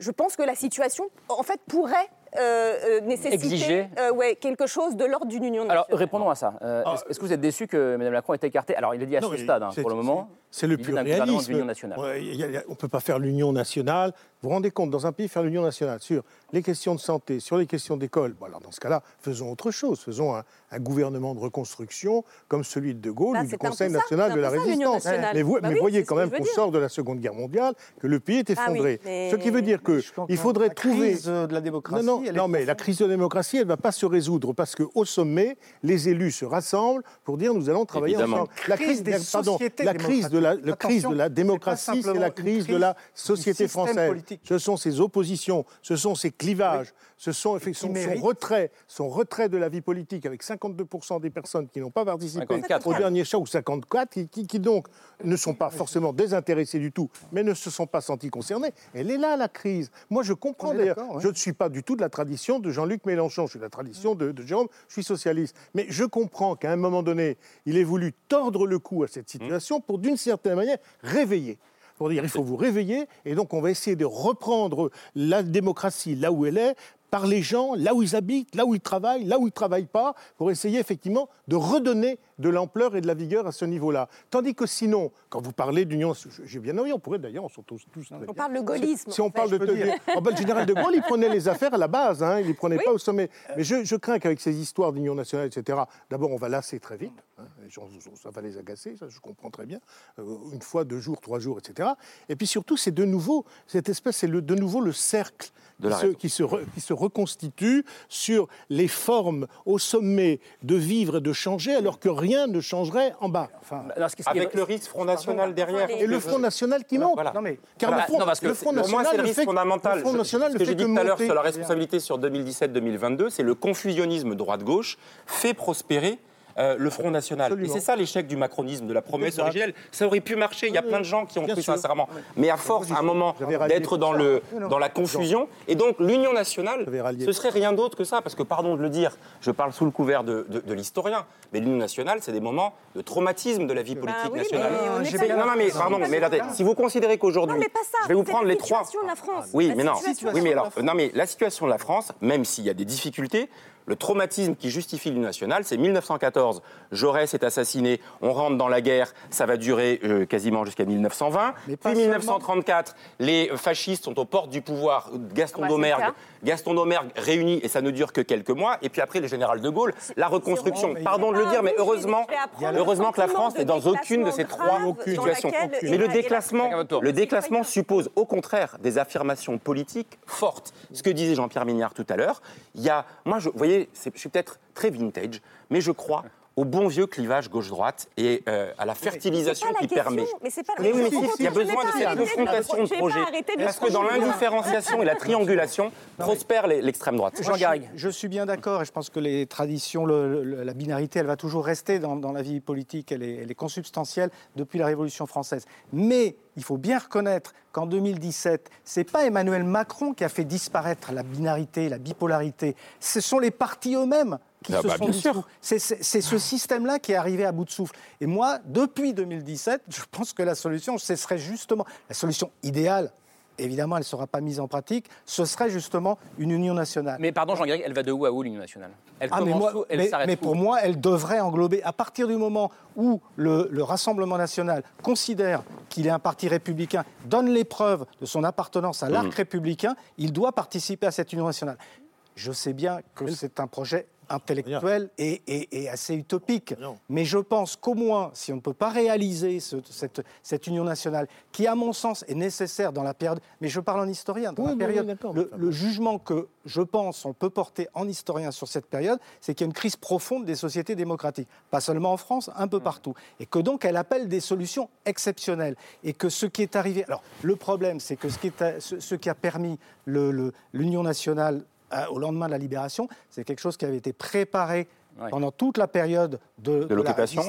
je pense que la situation, en fait, pourrait euh, euh, nécessiter euh, ouais, quelque chose de l'ordre d'une union nationale. Alors répondons à ça. Ah. Est-ce que vous êtes déçu que Mme Macron ait écartée? Alors il a dit à ce stade, hein, pour le moment. C'est le plus réaliste. on ne peut pas faire l'union nationale. Vous vous rendez compte, dans un pays, faire l'union nationale sur les questions de santé, sur les questions d'école, bon, alors dans ce cas-là, faisons autre chose. Faisons un, gouvernement de reconstruction comme celui de De Gaulle ou du Conseil national de la Résistance. Mais, vous, bah voyez quand même qu'on sort de la Seconde Guerre mondiale, que le pays est ah effondré. ce qui veut dire qu'il faudrait la trouver... Crise de la démocratie, non, mais la crise de la démocratie, elle ne va pas se résoudre parce qu'au sommet, les élus se rassemblent pour dire nous allons travailler ensemble. La crise, des pardon, la crise de la, crise de la démocratie, c'est la crise de la société française. Ce sont ces oppositions, ce sont ces clivages, ce sont son, son, retrait, son retrait de la vie politique avec 52% des personnes qui n'ont pas participé au dernier choc, ou 54, qui, qui, donc ne sont pas forcément désintéressés du tout, mais ne se sont pas sentis concernés. Elle est là, la crise. Moi, je comprends d'ailleurs. Je ne suis pas du tout de la tradition de Jean-Luc Mélenchon, je suis de la tradition de, de Jérôme, je suis socialiste. Mais je comprends qu'à un moment donné, il ait voulu tordre le cou à cette situation pour, d'une certaine manière, réveiller pour dire il faut vous réveiller, et donc on va essayer de reprendre la démocratie là où elle est, par les gens, là où ils habitent, là où ils travaillent, là où ils ne travaillent pas, pour essayer effectivement de redonner de l'ampleur et de la vigueur à ce niveau-là. Tandis que sinon, quand vous parlez d'union, j'ai bien envie, on pourrait d'ailleurs, on sont tous, tous très On bien. parle de gaullisme. Si on parle de, de- en fait, le général de Gaulle, il prenait les affaires à la base, hein, il ne les prenait pas au sommet. Mais je, je crains qu'avec ces histoires d'union nationale, etc., d'abord, on va lasser très vite. hein, les gens, ça va les agacer, ça, je comprends très bien. Euh, une fois, deux jours, trois jours, etc. Et puis surtout, c'est de nouveau, cette espèce, c'est le- de nouveau le cercle De la qui, se, raison. qui se re- qui se reconstitue sur les formes au sommet de vivre et de changer, alors que rien ne changerait en bas. Enfin, Alors, ce qui- ce qui est- Avec le risque Front National derrière. Et le Front National qui monte. Voilà. non mais Car Voilà. le Front, Non, parce que le Front Pour moi, National c'est le risque fait- fondamental. Le Front Je- National ce que j'ai dit que tout à l'heure sur la responsabilité sur 2017-2022, c'est le confusionnisme droite-gauche fait prospérer euh, le Front National. Absolument. Et c'est ça l'échec du macronisme, de la promesse Exact. originelle. Ça aurait pu marcher, il y a plein de gens qui ont bien cru sûr. sincèrement. Mais à force, à un moment, d'être dans, le, dans la confusion, et donc l'Union nationale, ce serait rien d'autre que ça, parce que, pardon de le dire, je parle sous le couvert de, de- de l'historien, mais l'Union nationale, c'est des moments de traumatisme de la vie politique Bah oui, nationale. mais non, non, mais pardon, mais attendez, si vous considérez qu'aujourd'hui, Non, mais pas ça. je vais vous prendre la les trois. situation de la France. Oui, mais non. Oui, mais alors, non, mais la situation de la France, même s'il y a des difficultés, le traumatisme qui justifie l'Union nationale, c'est 1914. Jaurès est assassiné, on rentre dans la guerre, ça va durer euh, quasiment jusqu'à 1920. Mais pas Puis seulement. 1934, les fascistes sont aux portes du pouvoir. Gaston Ah bah, Domergue. Gaston Domergue réuni et ça ne dure que quelques mois. Et puis après, le général de Gaulle, la reconstruction. Pardon de le dire, mais heureusement, heureusement que la France n'est dans aucune de ces trois situations. Mais le déclassement, le déclassement suppose au contraire des affirmations politiques fortes. Ce que disait Jean-Pierre Mignard tout à l'heure, il y a, moi, je, vous voyez, je suis peut-être très vintage, mais je crois au bon vieux clivage gauche-droite et euh, à la fertilisation la qui question, permet. Mais, c'est pas, Mais oui, mais si, il y a besoin de cette confrontation de de Parce que dans l'indifférenciation et la triangulation prospère l'extrême droite. Jean Garrigue. Je suis bien d'accord et je pense que les traditions, le- le- la binarité, elle va toujours rester dans, dans la vie politique. Elle est, elle est consubstantielle depuis la Révolution française. Mais il faut bien reconnaître qu'en 2017, c'est pas Emmanuel Macron qui a fait disparaître la binarité, la bipolarité. Ce sont les partis eux-mêmes qui Ah se bah, sont bien sûr. dissous. C'est- ce système-là qui est arrivé à bout de souffle. Et moi, depuis 2017, je pense que la solution, ce serait justement la solution idéale. Évidemment, elle ne sera pas mise en pratique. Ce serait justement une union nationale. Mais pardon, Jean Garrigue, elle va de où à où l'Union nationale? Elle Ah, mais, moi- où? Elle mais- mais où? pour moi, elle devrait englober, à partir du moment où le, le Rassemblement national considère qu'il est un parti républicain, donne les preuves de son appartenance à l'arc Mm. républicain, il doit participer à cette union nationale. Je sais bien que c'est un projet intellectuel et, et- et assez utopique, Non. mais je pense qu'au moins, si on ne peut pas réaliser ce- cette, cette union nationale, qui à mon sens est nécessaire dans la période, mais je parle en historien, dans Oui, la oui, période, le, jugement que je pense on peut porter en historien sur cette période, c'est qu'il y a une crise profonde des sociétés démocratiques, pas seulement en France, un peu Mmh. partout, et que donc elle appelle des solutions exceptionnelles, et que ce qui est arrivé, alors le problème, c'est que ce qui, est à- ce, ce qui a permis le- le- l'union nationale euh, au lendemain de la libération, c'est quelque chose qui avait été préparé pendant toute la période de, l'occupation,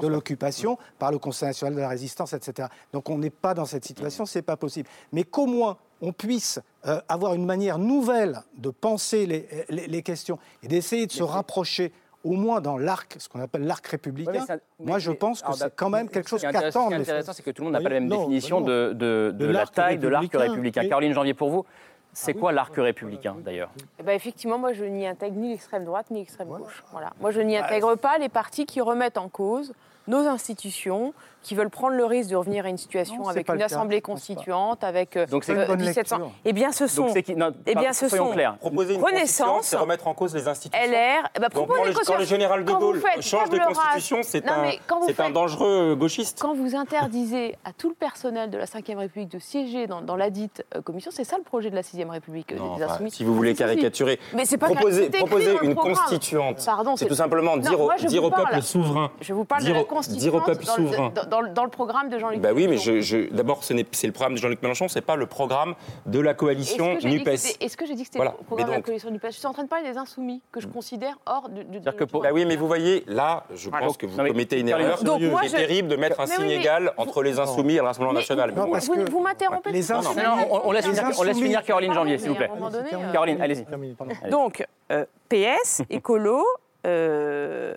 de l'occupation, par le Conseil national de la résistance, etc. Donc on n'est pas dans cette situation, c'est pas possible. Mais qu'au moins on puisse euh, avoir une manière nouvelle de penser les, les- les questions et d'essayer de se rapprocher au moins dans l'arc, ce qu'on appelle l'arc républicain. Ouais, Moi, je pense que c'est quand même quelque chose qu'attendent ce qui est intéressant, c'est que tout le monde n'a pas la même Non, définition non. de, de- de De la taille de l'arc républicain. républicain. Et- Caroline Janvier, pour vous, c'est quoi l'arc républicain d'ailleurs Eh ben, effectivement, moi, je n'y intègre ni l'extrême droite ni l'extrême gauche. Voilà. Moi, je n'y intègre pas les partis qui remettent en cause nos institutions, qui veulent prendre le risque de revenir à une situation Non, avec une assemblée constituante, avec euh, Donc c'est une bonne 1700. lecture. Eh bien, ce sont Donc non, Eh bien, ce sont- clairs. Proposer une Renaissance. constitution, c'est remettre en cause les institutions. LR. eh ben, Donc, quand, le, une quand le général de Gaulle change de constitution, c'est un, un dangereux gauchiste. Quand vous interdisez à tout le personnel de la Ve République de siéger dans, dans la dite euh, commission, c'est ça le projet de la Sixième République euh, Non, des enfin, si vous voulez caricaturer, Mais c'est pas proposer, proposer une constituante, Pardon, c'est tout simplement dire, au, peuple souverain. Je vous parle de constituante dire au peuple dans, le- souverain. dans- dans le- dans le programme de Jean-Luc Bah oui, mais Mélenchon. je, je- d'abord, ce n'est- c'est le programme de Jean-Luc Mélenchon, c'est pas le programme de la coalition NUPES. Est-ce que j'ai dit que c'était Voilà. le programme de la coalition du PS Je suis en train de parler des insoumis que je considère hors que pour- Bah oui, mais vous voyez, là, je pense donc- que vous commettez une Caroline, erreur. C'est terrible de mettre un signe égal entre les insoumis et le Rassemblement national. vous, Non, parce vous- que vous m'interrompez les tout le temps. insoumis- Non, non, on, laisse finir, Caroline Janvier, s'il vous plaît. donné, euh, Caroline, allez-y. Donc, euh, PS, écolo, *laughs* euh,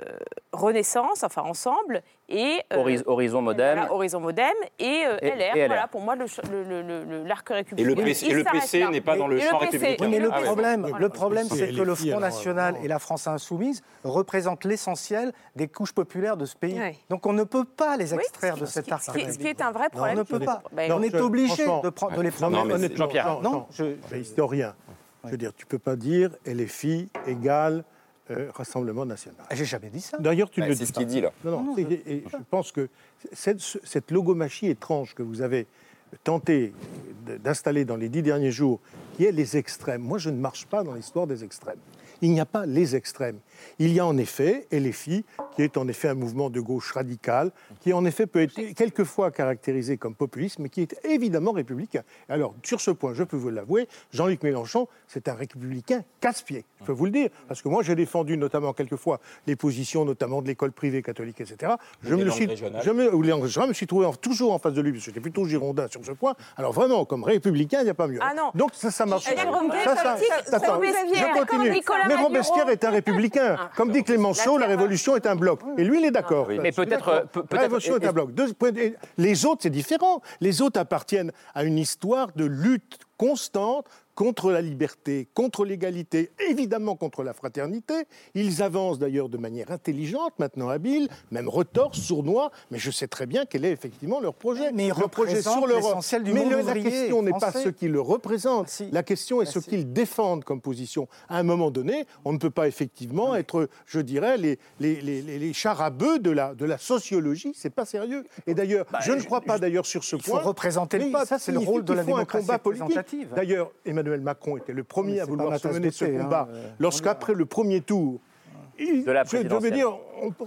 Renaissance, enfin ensemble, et euh, Horizon Modem, Horizon Modem et, euh, LR, Voilà, pour moi, l'arc le, républicain. Et le PC, le PC n'est pas dans le champ républicain. mais le ah problème, le problème, c'est que le Front National et la France Insoumise représentent l'essentiel des couches populaires de ce pays. Donc on ne peut pas les extraire de cet arc. Ce qui est un vrai problème. on ne peut pas. on est obligé de, les prendre. Jean-Pierre, non, je, historien. Je veux dire, tu ne peux pas dire LFI égale euh, Rassemblement national. J'ai jamais dit ça. D'ailleurs, tu le dis. C'est ce qu'il dit là. Non, non, je... je... pense que cette, cette, logomachie étrange que vous avez tenté d'installer dans les dix derniers jours, qui est les extrêmes. Moi, je ne marche pas dans l'histoire des extrêmes. Il n'y a pas les extrêmes. Il y a en effet LFI, qui est en effet un mouvement de gauche radical, qui en effet peut être quelquefois caractérisé comme populiste, mais qui est évidemment républicain. Alors, sur ce point, je peux vous l'avouer, Jean-Luc Mélenchon, c'est un républicain casse-pied, je peux vous le dire, parce que moi j'ai défendu notamment quelquefois les positions, notamment de l'école privée catholique, etc. Je me, suis, je me, je me suis trouvé toujours en face de lui, parce que j'étais plutôt girondin sur ce point. Alors vraiment, comme républicain, il n'y a pas mieux. Ah non. Donc ça, ça marche. Ça, ça, je continue. Mais Robespierre est un républicain. Ah. Comme dit Clémenceau, la révolution est un bloc. Et lui, il est d'accord. Mais peut-être. la révolution est un bloc. Les autres, c'est différent. Les autres appartiennent à une histoire de lutte constante contre la liberté, contre l'égalité, évidemment contre la fraternité. Ils avancent d'ailleurs de manière intelligente, maintenant habile, même retors, sournois, mais je sais très bien quel est effectivement leur projet. Mais leur projet sur l'Europe. Mais la question n'est pas ce qu'ils le représentent, la question est ce qu'ils défendent comme position. À un moment donné, on ne peut pas effectivement être, je dirais, les, les, les, les charabeux de la, de la sociologie, c'est pas sérieux. Et d'ailleurs, bah, je ne crois pas d'ailleurs sur ce point. Il faut représenter le peuple, c'est le rôle de la démocratie représentative. D'ailleurs, Emmanuel Macron était le premier à vouloir se mener ce combat, hein, lorsqu'après le premier tour, il, je, veux dire,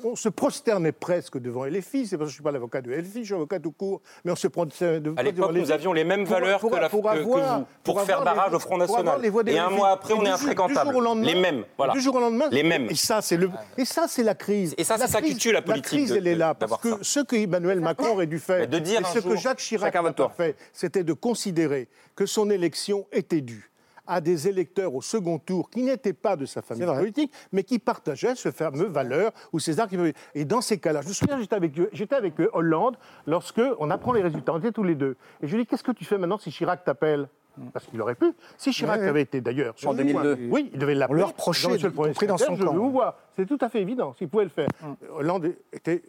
on, se prosternait presque devant LFI. C'est parce que je ne suis pas l'avocat de LFI, je suis avocat tout court. Mais on se prosternait devant À l'époque, nous avions les mêmes valeurs que, la, pour vous, pour, faire barrage au Front National. Et un mois après, on est infréquentable. Les mêmes, voilà. Du jour au lendemain. Les mêmes. Et ça, c'est le. Et ça, c'est la crise. Et ça, c'est ça qui tue la politique. La crise, elle est là parce que ce que Emmanuel Macron aurait dû faire, et ce que Jacques Chirac a fait, c'était de considérer que son élection était due à des électeurs au second tour qui n'étaient pas de sa famille politique, mais qui partageaient ce fameux valeur ou ces arcs. Et dans ces cas-là, je me souviens, j'étais avec, j'étais avec Hollande lorsque on apprend les résultats, on était tous les deux. Et je lui dis, qu'est-ce que tu fais maintenant si Chirac t'appelle? Parce qu'il aurait pu. Si Chirac avait été d'ailleurs en 2002, oui, il devait l'appeler. On leur reprochait le Premier dans son je vous vois. C'est tout à fait évident. S'il pouvait le faire. Hum. Hollande était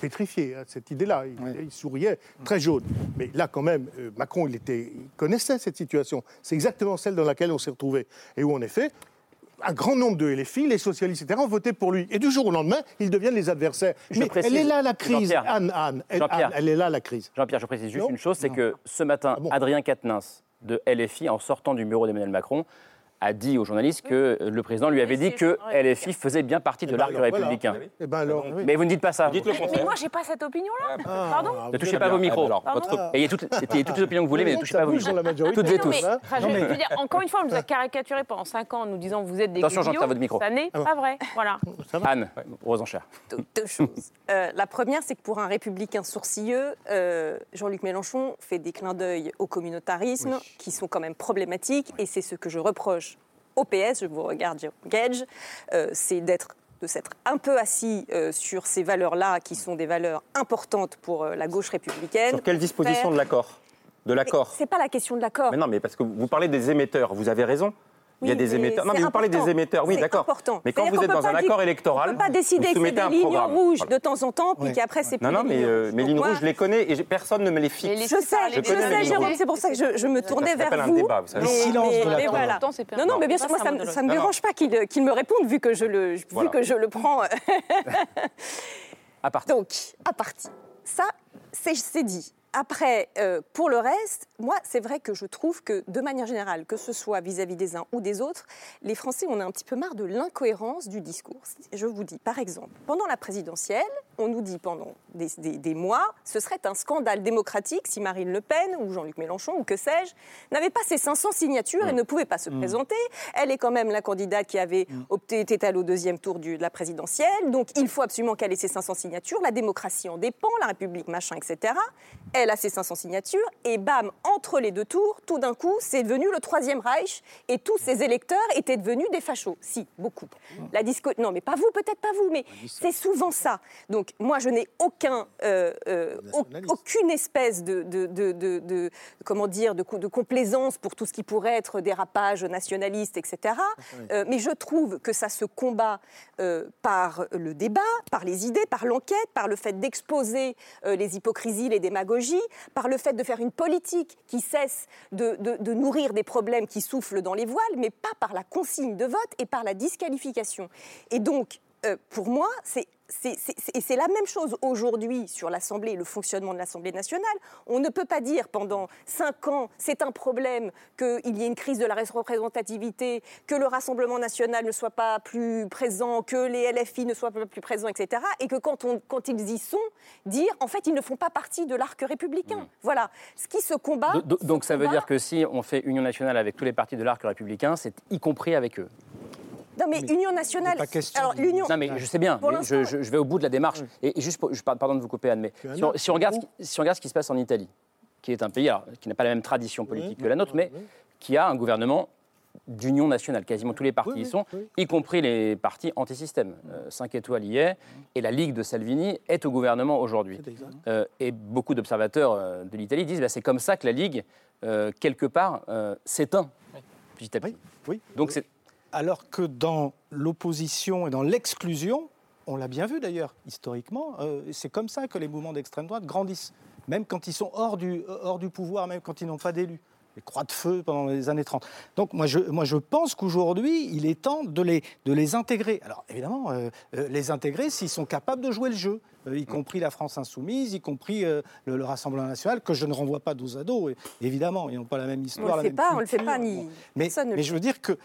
pétrifié à hein, cette idée-là. Il, souriait très jaune. Mais là, quand même, euh, Macron, il, était, il connaissait cette situation. C'est exactement celle dans laquelle on s'est retrouvé. Et où, en effet, un grand nombre de LFI, les socialistes, etc., ont voté pour lui. Et du jour au lendemain, ils deviennent les adversaires. Mais elle est là la crise, Anne, Anne, elle, est là la crise. Jean-Pierre, je précise juste une chose, c'est que ce matin, ah Adrien Quatennens de LFI, en sortant du bureau d'Emmanuel Macron, a dit aux journalistes que le président lui avait dit que LFI faisait bien partie de eh ben l'arc républicain. Eh ben Mais vous ne dites pas ça. Dites le mais moi, j'ai pas cette opinion-là. Ah, Pardon Ne touchez pas vos micros. Ayez toutes, toutes, les opinions que vous voulez, mais ne touchez pas vos micros. Toutes et tous. encore une fois, on nous a caricaturé pendant 5 ans en nous disant vous êtes des Attention, j'entends votre micro. Ça n'est pas vrai. Voilà. Anne, aux enchères. Deux choses. Euh, la première, c'est que pour un républicain sourcilleux, euh, Jean-Luc Mélenchon fait des clins d'œil au communautarisme qui sont quand même problématiques et c'est ce que je reproche au PS, je vous regarde Gage, euh, c'est d'être de s'être un peu assis euh, sur ces valeurs-là, qui sont des valeurs importantes pour euh, la gauche républicaine. Sur quelle disposition de l'accord? De l'accord C'est pas la question de l'accord. Mais non, mais parce que vous parlez des émetteurs, vous avez raison il y a des émetteurs. Non, mais vous parlez des émetteurs, oui, d'accord. Mais quand vous êtes dans un accord électoral, on ne peut pas décider que c'est des lignes rouges de temps en temps, puis qu'après c'est plus. Non, non, mais euh, mes lignes rouges, je les connais et personne ne me les fixe. Je sais, je sais, Jérôme, c'est pour ça que je me tournais vers vous. Le silence de la Non, non, mais bien sûr, moi, ça ne me dérange pas qu'il me réponde, vu que je le prends. *laughs* À partir. Donc, à partir. Ça, c'est dit. Après, euh, pour le reste, moi, c'est vrai que je trouve que, de manière générale, que ce soit vis-à-vis des uns ou des autres, les Français, on a un petit peu marre de l'incohérence du discours. Je vous dis, par exemple, pendant la présidentielle, on nous dit pendant des, mois, ce serait un scandale démocratique si Marine Le Pen ou Jean-Luc Mélenchon ou que sais-je n'avaient pas ces 500 signatures et mm. ne pouvaient pas se mm. présenter. Elle est quand même la candidate qui avait mm. opté, était allée au deuxième tour de la présidentielle, donc il faut absolument qu'elle ait ses 500 signatures. La démocratie en dépend, la République machin, etc. Elle a ses 500 signatures et bam, entre les deux tours, tout d'un coup, c'est devenu le troisième Reich et tous ces électeurs étaient devenus des fachos. Si, beaucoup. La disco... Non, mais pas vous, peut-être pas vous, mais c'est souvent ça. Donc moi, je n'ai aucun, euh, euh, aucune espèce de, de, de, comment dire, de, complaisance pour tout ce qui pourrait être dérapage nationaliste, etc. Euh, mais je trouve que ça se combat par le débat, par les idées, par l'enquête, par le fait d'exposer les hypocrisies, les démagogies, par le fait de faire une politique qui cesse de, nourrir des problèmes qui soufflent dans les voiles, mais pas par la consigne de vote et par la disqualification. Et donc, pour moi, c'est et c'est la même chose aujourd'hui sur l'Assemblée, le fonctionnement de l'Assemblée nationale. On ne peut pas dire pendant cinq ans, c'est un problème qu'il y ait une crise de la représentativité, que le Rassemblement national ne soit pas plus présent, que les LFI ne soient pas plus présents, etc. Et que quand, on, quand ils y sont, dire en fait ils ne font pas partie de l'arc républicain. Mmh. Voilà. Ce qui se combat. donc ça veut dire que si on fait Union nationale avec tous les partis de l'arc républicain, c'est y compris avec eux. Non, mais, Union nationale. Pas question alors, l'Union. Non, mais je sais bien. je, je, vais au bout de la démarche. Et, juste, je, pardon de vous couper, Anne, mais si on, regarde, si on regarde ce qui se passe en Italie, qui est un pays qui n'a pas la même tradition politique que la nôtre, mais qui a un gouvernement d'union nationale. Quasiment tous les partis y sont, y compris les partis anti-système. 5 euh, étoiles y est, et la Ligue de Salvini est au gouvernement aujourd'hui. Euh, et beaucoup d'observateurs euh, de l'Italie disent que bah, c'est comme ça que la Ligue, quelque part, s'éteint petit à petit. Oui. Donc c'est alors que dans l'opposition et dans l'exclusion, on l'a bien vu d'ailleurs historiquement, euh, c'est comme ça que les mouvements d'extrême droite grandissent, même quand ils sont hors du, hors du pouvoir, même quand ils n'ont pas d'élus. Les croix de feu pendant les années 30. Donc moi je, moi, je pense qu'aujourd'hui, il est temps de les, de les intégrer. Alors évidemment, euh, euh, les intégrer s'ils sont capables de jouer le jeu, y compris la France insoumise, y compris le, Rassemblement national, que je ne renvoie pas dos à dos, évidemment, ils n'ont pas la même histoire. On ne le fait pas, on le fait pas ni... Mais, mais je veux dire que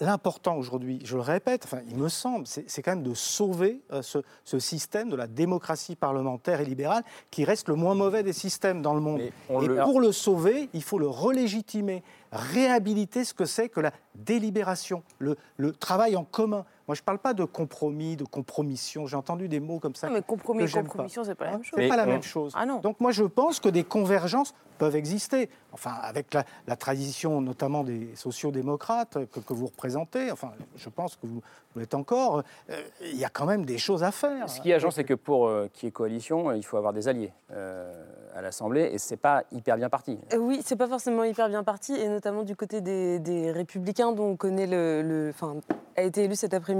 L'important aujourd'hui, je le répète, enfin, il me semble, c'est quand même de sauver euh, ce, système de la démocratie parlementaire et libérale qui reste le moins mauvais des systèmes dans le monde. et pour le sauver, il faut le relégitimer, réhabiliter ce que c'est que la délibération, le, le travail en commun. Moi, je ne parle pas de compromis, de compromission. J'ai entendu des mots comme ça. Non, mais compromis et compromission, ce n'est pas la même chose. C'est pas la même chose. Ah non. Donc, moi, je pense que des convergences peuvent exister. Enfin, avec la, tradition, notamment des sociaux-démocrates que, vous représentez, enfin, je pense que vous, l'êtes encore, euh, il y a quand même des choses à faire. Ce qui est agent, c'est que pour euh, qu'il y ait coalition, il faut avoir des alliés euh, à l'Assemblée, et c'est pas hyper bien parti. oui, c'est pas forcément hyper bien parti, et notamment du côté des, Républicains, dont on connaît le, enfin, a été élu cet après-midi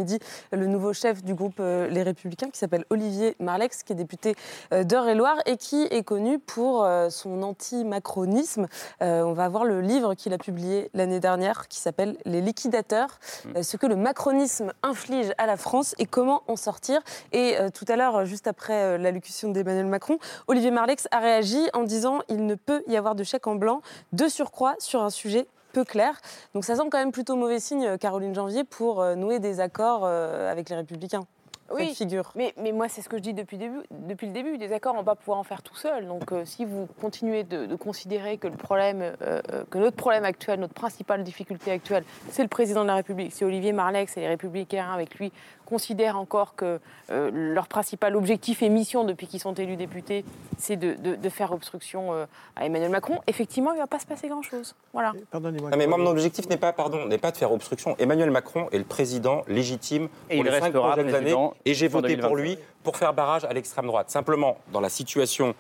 le nouveau chef du groupe Les Républicains, qui s'appelle Olivier Marlex, qui est député d'Eure-et-Loire et qui est connu pour son anti-macronisme. on va voir le livre qu'il a publié l'année dernière, qui s'appelle Les liquidateurs, mmh. ce que le macronisme inflige à la France et comment en sortir. Et euh, tout à l'heure, juste après euh, l'allocution d'Emmanuel Macron, Olivier Marlex a réagi en disant il ne peut y avoir de chèque en blanc de surcroît sur un sujet peu clair. Donc ça semble quand même plutôt mauvais signe, Caroline Janvier, pour euh, nouer des accords avec les Républicains oui, figure. Mais, mais moi, c'est ce que je dis depuis, début, depuis le début. Des accords, on va pouvoir en faire tout seul. Donc, euh, si vous continuez de, considérer que le problème, euh, euh, que notre problème actuel, notre principale difficulté actuelle, c'est le président de la République, c'est Olivier Marlex et les Républicains avec lui considèrent encore que leur principal objectif et mission depuis qu'ils sont élus députés, c'est de, de, faire obstruction à Emmanuel Macron, effectivement, il ne va pas se passer grand-chose. Voilà. Pardonnez-moi. mais mon objectif n'est pas, pardon, n'est pas de faire obstruction. Emmanuel Macron est le président légitime pour les cinq prochaines années et j'ai voté pour lui pour faire barrage à l'extrême droite. Simplement, dans la situation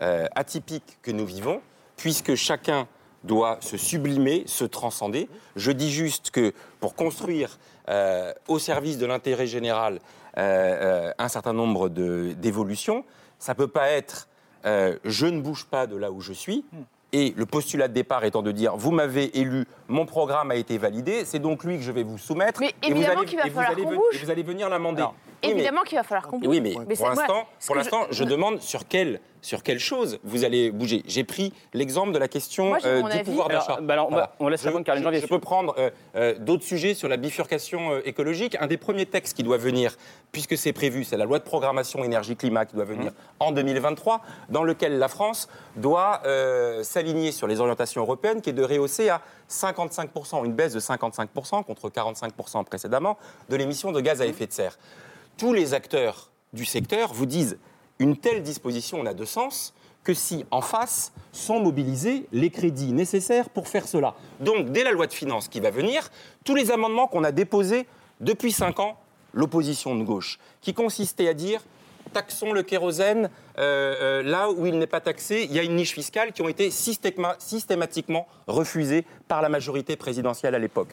euh, atypique que nous vivons, puisque chacun doit se sublimer, se transcender, je dis juste que pour construire euh, au service de l'intérêt général euh, un certain nombre d'évolutions, ça ne peut pas être je ne bouge pas de là où je suis. Et le postulat de départ étant de dire vous m'avez élu, mon programme a été validé, c'est donc lui que je vais vous soumettre. Mais évidemment qu'il va falloir qu'on bouge. Et vous allez venir l'amender. Évidemment qu'il va falloir qu'on bouge. Oui, mais, pour l'instant, je, je demande sur quelle sur quelle chose vous allez bouger. J'ai pris l'exemple de la question Moi, euh, du avis. pouvoir Alors, d'achat. bah alors, on laisse Je- répondre Caroline je- Janvier. Je peux prendre euh, euh, d'autres sujets sur la bifurcation euh, écologique. Un des premiers textes qui doit venir, puisque c'est prévu, c'est la loi de programmation énergie-climat qui doit venir en 2023, dans lequel la France doit euh, s'aligner sur les orientations européennes, qui est de rehausser à 55%, une baisse de 55% contre 45% précédemment, de l'émission de gaz à effet de serre. Tous les acteurs du secteur vous disent une telle disposition n'a de sens que si en face sont mobilisés les crédits nécessaires pour faire cela. Donc dès la loi de finances qui va venir, tous les amendements qu'on a déposés depuis cinq ans, l'opposition de gauche, qui consistait à dire taxons le kérosène euh, euh, là où il n'est pas taxé, il y a une niche fiscale qui ont été systéma- systématiquement refusées par la majorité présidentielle à l'époque.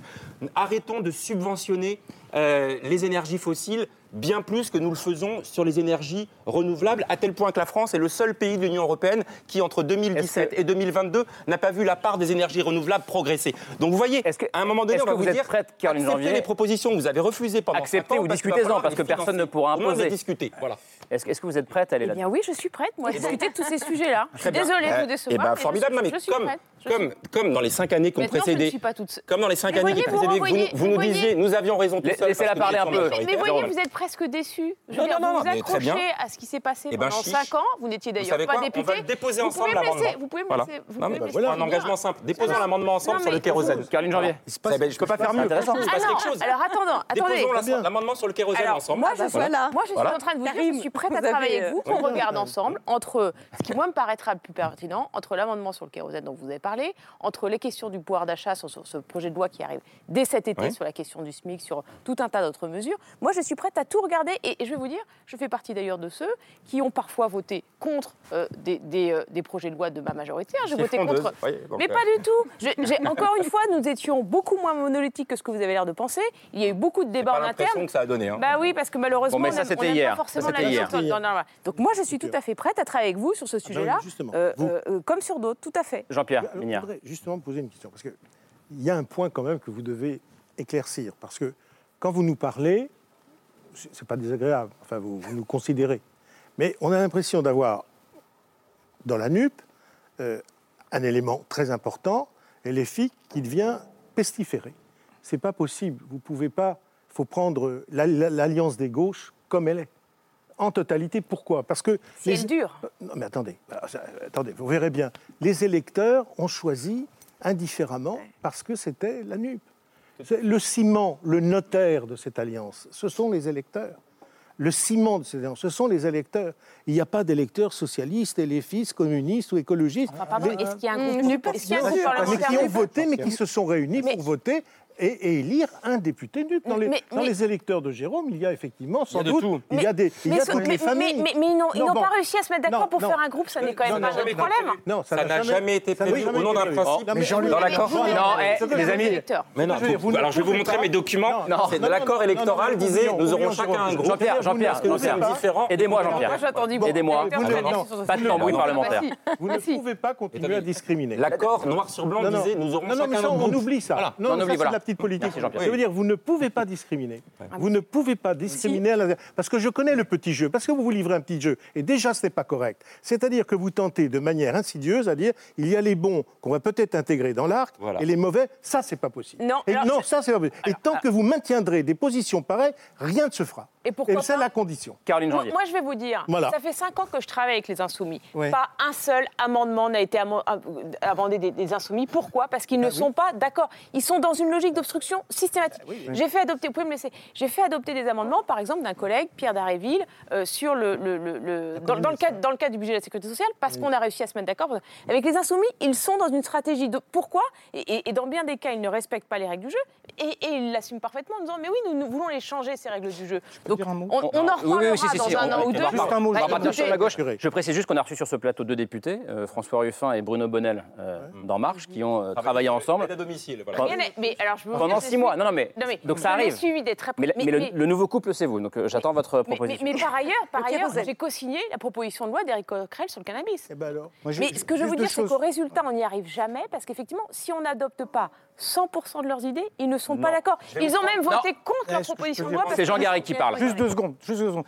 Arrêtons de subventionner euh, les énergies fossiles bien plus que nous le faisons sur les énergies renouvelables, à tel point que la France est le seul pays de l'Union européenne qui, entre 2017 Est-ce que- et 2022, n'a pas vu la part des énergies renouvelables progresser. Donc vous voyez, Est-ce que- à un moment donné, est-ce on va que vous vous êtes dire, prête, acceptez Janvier les propositions que vous avez refusées pendant Acceptez ou discutez-en, parce que personne ne pourra imposer. discuter, voilà. Est-ce est-ce que vous êtes prête à aller Eh là bien oui, je suis prête, moi, à discuter de tous ces *laughs* sujets-là. Je suis bien. désolée de vous décevoir. eh ben, mais je formidable, mais je suis comme, prête. Je comme, comme dans les cinq années qui ont Maintenant, je ne précédé, suis pas toute seule. comme dans les cinq Mais années qui voyez, vous précédaient, vous, renvoyez- nous- vous vous nous voyez- disiez, nous avions raison tout La- seuls. laissez-la parler un peu. Mais voyez, vous êtes presque déçus. Je veux Non, dire, non, vous non, vous accrochez à ce qui s'est passé Eh ben, pendant chiche. 5 ans. Vous n'étiez d'ailleurs pas quoi On député. va le déposer Vous ensemble, pouvez me laisser- l'amendement. Vous pouvez me Voilà. laisser. vous Non, pouvez bah, voilà, un engagement simple. Déposons l'amendement ensemble sur le kérosène. Caroline Janvier. Je peux pas faire mieux. Il se Ah passe non, quelque chose. alors attendons, attendez. L'amendement sur le kérosène ensemble. moi, je suis, Voilà. moi, je suis Voilà. en train de vous dire, je suis prête à travailler avec vous, euh, qu'on *laughs* regarde ensemble entre ce qui, moi, me paraîtra le plus pertinent, entre l'amendement sur le kérosène dont vous avez parlé, entre les questions du pouvoir d'achat sur, ce projet de loi qui arrive dès cet été, sur la question du SMIC, sur tout un tas d'autres mesures. Moi, je suis prête à tout regarder et, et je vais vous dire, je fais partie d'ailleurs de ceux qui ont parfois voté contre euh, des, des, euh, des projets de loi de ma majorité. hein. J'ai *laughs* voté frondeuse. contre donc, mais euh, pas du tout. Je- *laughs* encore une fois, nous étions beaucoup moins monolithiques que ce que vous avez l'air de penser. Il y a eu beaucoup de débats pas en interne. que ça a donné. hein. Bah oui, parce que malheureusement, Bon, mais on ça, on n'aime pas forcément Ça, la hier. Donc moi, je suis tout à fait prête à travailler avec vous sur ce sujet-là, justement, euh, vous- euh, comme sur d'autres, tout à fait. Jean-Pierre Je Mignard. voudrais justement poser une question, parce qu'il y a un point quand même que vous devez éclaircir, parce que quand vous nous parlez, c'est pas désagréable, enfin vous, vous nous considérez, mais on a l'impression d'avoir dans la NUP euh, un élément très important, LFI, qui devient pestiféré. C'est pas possible, vous pouvez pas, il faut prendre la- la- l'alliance des gauches comme elle est. En totalité, pourquoi? Parce que C'est les- dur. non, mais attendez, ça- attendez, vous verrez bien. Les électeurs ont choisi indifféremment parce que c'était la NUP. C'est Le ciment, le notaire de cette alliance, ce sont les électeurs. Le ciment de cette alliance, ce sont les électeurs. Il n'y a pas d'électeurs socialistes, éléfistes, communistes ou écologistes. Enfin, pardon, Les- est-ce qu'il y a un groupe, NUP, est-ce qu'il y a un bien groupe sûr, mais parlementaire qui ont voté, mais qui se sont réunis Mais- pour voter et, et élire un député NUP. Dans, les, Mais- dans mais- les électeurs de Jérôme, il y a effectivement sans doute, tout. il y a des, il y mais, a ce- toutes mais- les familles. mais- ils n'ont bon. pas réussi à se mettre d'accord pour non. faire un groupe, ça n'est quand même Non, pas non, problème. Non, Ça n'a jamais été prévu au nom d'un principe. Non, mais Jean-Luc- Dans l'accord. Non, eh, les amis. Mais non, alors je vais vous montrer mes documents. L'accord électoral disait nous aurons chacun un groupe. Jean-Pierre, Jean-Pierre, Jean-Pierre. Aidez-moi, Jean-Pierre. Aidez-moi. Pas de tambouille parlementaire. Vous ne pouvez pas continuer à discriminer. L'accord noir sur blanc disait nous aurons chacun ça, notre on groupe. oublie ça. Voilà. Non, On oublie, c'est de politique. Jean-Pierre. Ça veut dire vous ne pouvez pas discriminer. Vous ne pouvez pas discriminer à la- parce que je connais le petit jeu, parce que vous vous livrez un petit jeu. Et déjà, ce n'est pas correct. C'est-à-dire que vous tentez de manière insidieuse à dire il y a les bons qu'on va peut-être intégrer dans l'arc Voilà. et les mauvais, ça, c'est pas possible. Non, Et alors, non, je- ça, c'est pas possible. Et tant que vous maintiendrez des positions pareilles, rien ne se fera. Et pourquoi c'est la condition. Caroline Moi, Janvier. moi, je vais vous dire, Voilà. ça fait cinq ans que je travaille avec les Insoumis. Ouais. Pas un seul amendement n'a été am- amendé des, des Insoumis. Pourquoi? Parce qu'ils ne sont pas d'accord. Ils sont dans une logique d'obstruction systématique. J'ai fait adopter, vous pouvez me laisser, j'ai fait adopter des amendements, par exemple, d'un collègue, Pierre Daréville, euh, sur le, le- le- le- dans, dans le cadre, dans le cadre du budget de la sécurité sociale, parce qu'on a réussi à se mettre d'accord. Avec les Insoumis, ils sont dans une stratégie de pourquoi? Et, et- et dans bien des cas, ils ne respectent pas les règles du jeu et, et ils l'assument parfaitement en disant mais oui, nous, nous voulons les changer ces règles du jeu. Donc dire un mot on, on en Oui, oui, reparlera si, si, si, dans un on- an ou deux. Juste un mot, Bah, sur la gauche. Je précise juste qu'on a reçu sur ce plateau deux députés, euh, François Ruffin et Bruno Bonnel euh, d'En Marche, qui ont euh, travaillé ensemble à domicile. voilà. Mais, mais alors, je vous pendant six mois. Non, non, mais, Non, mais donc ça arrive. suivi des très Mais, mais- mais le, mais- le nouveau couple, c'est vous. Donc euh, j'attends votre mais- mais- proposition. mais par ailleurs, par Le ailleurs, j'ai co-signé la proposition de loi d'Éric Coquerel sur le cannabis. Eh ben Mais ce que je veux dire, c'est qu'au résultat, on n'y arrive jamais, parce qu'effectivement, si on n'adopte pas 100% de leurs idées, ils ne sont pas d'accord. Ils ont même voté Non. contre je proposition de loi. C'est Jean Garry qui parle. Juste deux secondes. Juste deux secondes.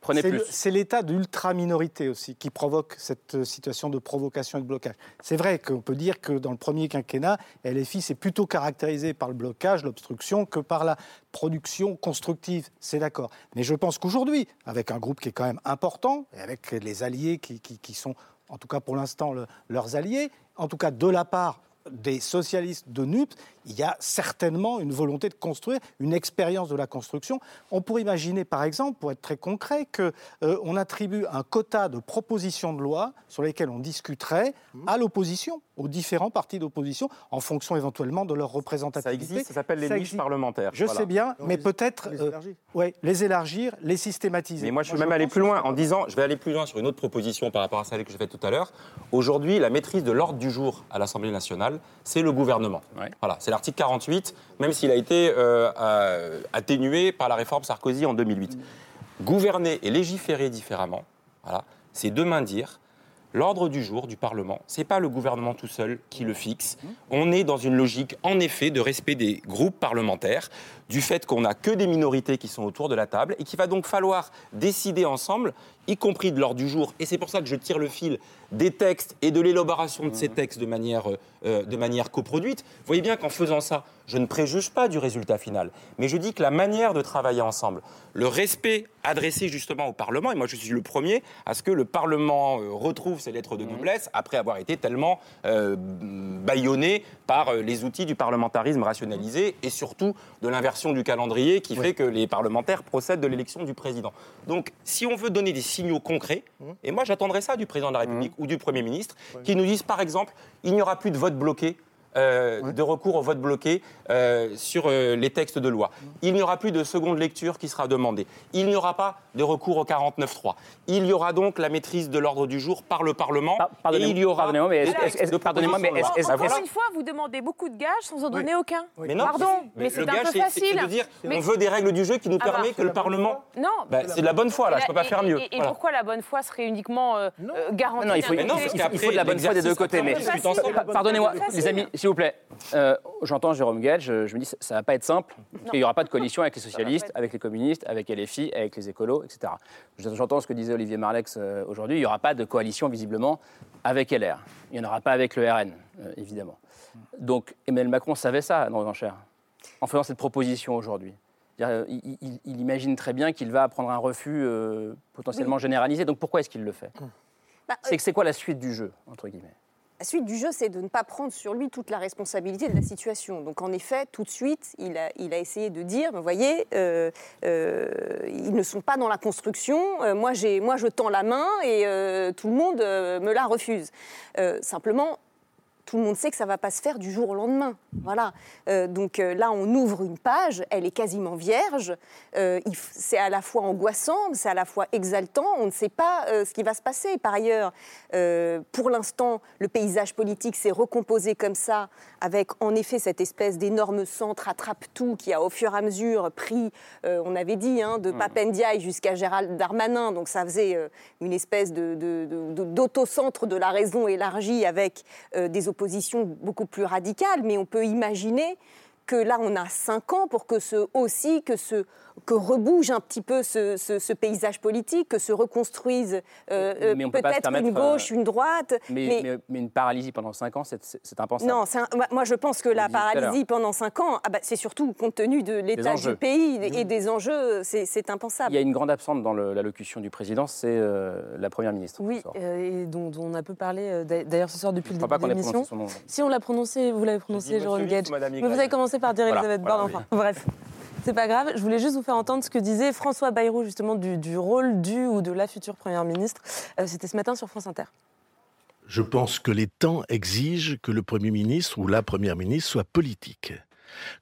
Prenez plus. C'est l'état d'ultra-minorité aussi qui provoque cette situation de provocation et de blocage. C'est vrai qu'on peut dire que dans le premier quinquennat, LFI s'est plutôt caractérisé par le blocage, l'obstruction, que par la production constructive. C'est d'accord. Mais je pense qu'aujourd'hui, avec un groupe qui est quand même important, et avec les alliés qui, qui sont, en tout cas pour l'instant, le, leurs alliés, en tout cas de la part des socialistes de NUP, il y a certainement une volonté de construire une expérience de la construction. On pourrait imaginer, par exemple, pour être très concret, qu'on euh, attribue un quota de propositions de loi sur lesquelles on discuterait mmh. à l'opposition, aux différents partis d'opposition, en fonction éventuellement de leur représentativité. Ça existe, ça s'appelle les niches parlementaires. Je sais bien, mais peut-être les, élargir. Euh, les élargir, les systématiser. Mais moi, je vais même aller plus loin en disant, je vais aller plus loin sur une autre proposition par rapport à celle que j'ai faite tout à l'heure. Aujourd'hui, la maîtrise de l'ordre du jour à l'Assemblée nationale, c'est le gouvernement. Voilà, c'est l'article 48, même s'il a été euh, atténué par la réforme Sarkozy en 2008. Gouverner et légiférer différemment, c'est demain dire L'ordre du jour du Parlement, ce n'est pas le gouvernement tout seul qui le fixe. On est dans une logique, en effet, de respect des groupes parlementaires, du fait qu'on n'a que des minorités qui sont autour de la table et qu'il va donc falloir décider ensemble, y compris de l'ordre du jour. Et c'est pour ça que je tire le fil des textes et de l'élaboration de ces textes de manière, euh, de manière coproduite. Vous voyez bien qu'en faisant ça, je ne préjuge pas du résultat final, mais je dis que la manière de travailler ensemble, le respect adressé justement au Parlement, et moi je suis le premier à ce que le Parlement euh, retrouve ses lettres de noblesse après avoir été tellement euh, bâillonné par les outils du parlementarisme rationalisé et surtout de l'inversion du calendrier qui fait que les parlementaires procèdent de l'élection du président. Donc, si on veut donner des signaux concrets, mmh. et moi j'attendrais ça du président de la République mmh. ou du Premier ministre, qui nous disent par exemple, il n'y aura plus de vote bloqué euh, de recours au vote bloqué euh, sur euh, les textes de loi. Il n'y aura plus de seconde lecture qui sera demandée. Il n'y aura pas de recours au 49.3. Il y aura donc la maîtrise de l'ordre du jour par le Parlement. et il y aura. Pardonnez-moi, mais est-ce Encore une fois, vous demandez beaucoup de gages sans en donner aucun. Mais non, Pardon, mais, c'est un peu facile. C'est de dire on veut des règles du jeu qui nous ah bah, permettent que le Parlement. Non. Bah, c'est de la bonne foi, là, je ne peux pas faire mieux. Et pourquoi la bonne foi serait uniquement garantie Non, il faut de la bonne foi des deux côtés. Pardonnez-moi, les amis, s'il vous plaît. Euh, j'entends Jérôme Gage, je, me dis ça ne va pas être simple, parce qu'il n'y aura pas de coalition avec les socialistes, avec les communistes, avec LFI, avec les écolos, etc. J'entends ce que disait Olivier Marlex euh, aujourd'hui, il n'y aura pas de coalition visiblement avec LR. Il n'y en aura pas avec le RN, euh, évidemment. Donc Emmanuel Macron savait ça dans les enchères, en faisant cette proposition aujourd'hui. Il, imagine très bien qu'il va prendre un refus potentiellement généralisé. Donc pourquoi est-ce qu'il le fait? Bah, C'est quoi la suite du jeu, entre guillemets? La suite du jeu, c'est de ne pas prendre sur lui toute la responsabilité de la situation. Donc, en effet, tout de suite, il a, il a essayé de dire, vous voyez, euh, euh, ils ne sont pas dans la construction. Euh, moi, moi, je tends la main et tout le monde me la refuse. simplement, tout le monde sait que ça ne va pas se faire du jour au lendemain. Voilà. Euh, donc euh, là, on ouvre une page, elle est quasiment vierge. Euh, c'est à la fois angoissant, c'est à la fois exaltant. On ne sait pas ce qui va se passer. Par ailleurs, pour l'instant, le paysage politique s'est recomposé comme ça, avec en effet cette espèce d'énorme centre attrape-tout qui a au fur et à mesure pris, on avait dit, hein, de mmh. Papendiaï jusqu'à Gérald Darmanin. Donc ça faisait une espèce d'autocentre de, de, de, la raison élargie avec des opposition beaucoup plus radicale, mais on peut imaginer que là, on a cinq ans pour que ce aussi, que ce que rebouge un petit peu ce, paysage politique, que se reconstruise euh, euh, peut-être une gauche, euh, une droite. Mais, mais, une paralysie pendant cinq ans, c'est impensable. Non, moi je pense que la paralysie pendant cinq ans, ah bah, c'est surtout compte tenu de l'état du pays et des enjeux, c'est impensable. Il y a une grande absente dans l'allocution du président, c'est la Première ministre. Oui, et dont, on a peu parlé d'ailleurs ce soir depuis le début de l'émission. Si on l'a prononcé, vous l'avez prononcé, Jérôme Gage. Mais vous avez commencé par dire Elisabeth Borne, enfin bref. C'est pas grave. Je voulais juste vous faire entendre ce que disait François Bayrou, justement, du, rôle du ou de la future Première ministre. Euh, c'était ce matin sur France Inter. Je pense que les temps exigent que le Premier ministre ou la Première ministre soit politique.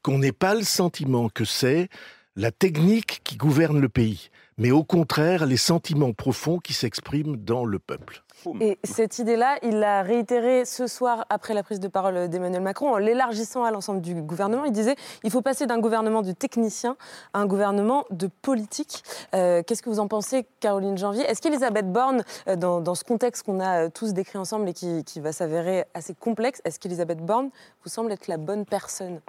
Qu'on n'ait pas le sentiment que c'est la technique qui gouverne le pays, mais au contraire les sentiments profonds qui s'expriment dans le peuple. Et cette idée-là, il l'a réitérée ce soir après la prise de parole d'Emmanuel Macron en l'élargissant à l'ensemble du gouvernement. Il disait il faut passer d'un gouvernement de techniciens à un gouvernement de politique. Euh, qu'est-ce que vous en pensez, Caroline Janvier? Est-ce qu'Elisabeth Borne, euh, dans, ce contexte qu'on a euh, tous décrit ensemble et qui, qui va s'avérer assez complexe, est-ce qu'Elisabeth Borne vous semble être la bonne personne?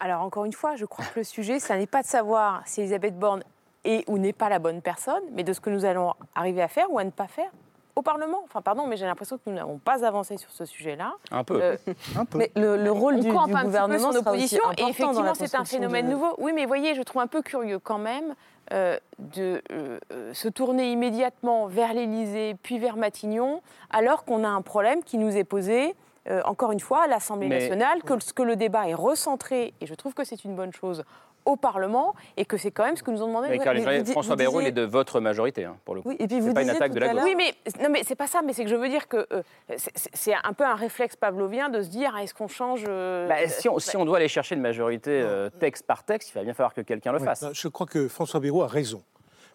Alors encore une fois, je crois que le sujet, ça n'est pas de savoir si Elisabeth Borne et ou n'est pas la bonne personne, mais de ce que nous allons arriver à faire ou à ne pas faire au Parlement. Enfin, pardon, mais j'ai l'impression que nous n'avons pas avancé sur ce sujet-là. Un peu. Euh, Un peu. Mais le, le rôle on du, campe du un petit peu gouvernement son aussi et effectivement, c'est un phénomène de- nouveau. Oui, mais voyez, je trouve un peu curieux quand même euh, de euh, se tourner immédiatement vers l'Élysée, puis vers Matignon, alors qu'on a un problème qui nous est posé. euh, encore une fois, à l'Assemblée Mais- nationale, que, que le débat est recentré, et je trouve que c'est une bonne chose, au Parlement, et que c'est quand même ce que nous ont demandé. Mais François Bayrou, il est de votre majorité, hein, pour le coup. Oui, et puis C'est vous pas une attaque de la gauche. Oui, mais non, mais c'est pas ça. Mais c'est que je veux dire que euh, c'est- un peu un réflexe pavlovien de se dire est-ce qu'on change euh, Bah, si, on, si on doit aller chercher une majorité euh, texte par texte, il va bien falloir que quelqu'un le fasse. non, Je crois que François Bayrou a raison.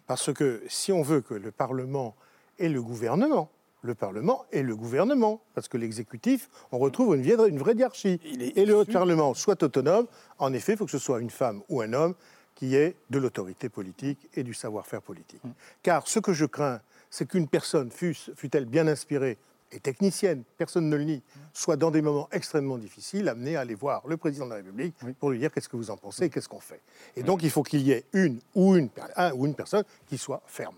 Parce que si on veut que le Parlement et le gouvernement, le Parlement et le gouvernement, parce que l'exécutif, on retrouve une, vieille- une vraie diarchie, et le Parlement soit autonome, en effet, il faut que ce soit une femme ou un homme qui ait de l'autorité politique et du savoir-faire politique. Car ce que je crains, c'est qu'une personne, fût- fût-elle bien inspirée et technicienne, personne ne le nie, soit dans des moments extrêmement difficiles, amenée à aller voir le président de la République pour lui dire qu'est-ce que vous en pensez, qu'est-ce qu'on fait. Et donc il faut qu'il y ait une ou une, per- un ou une personne qui soit ferme.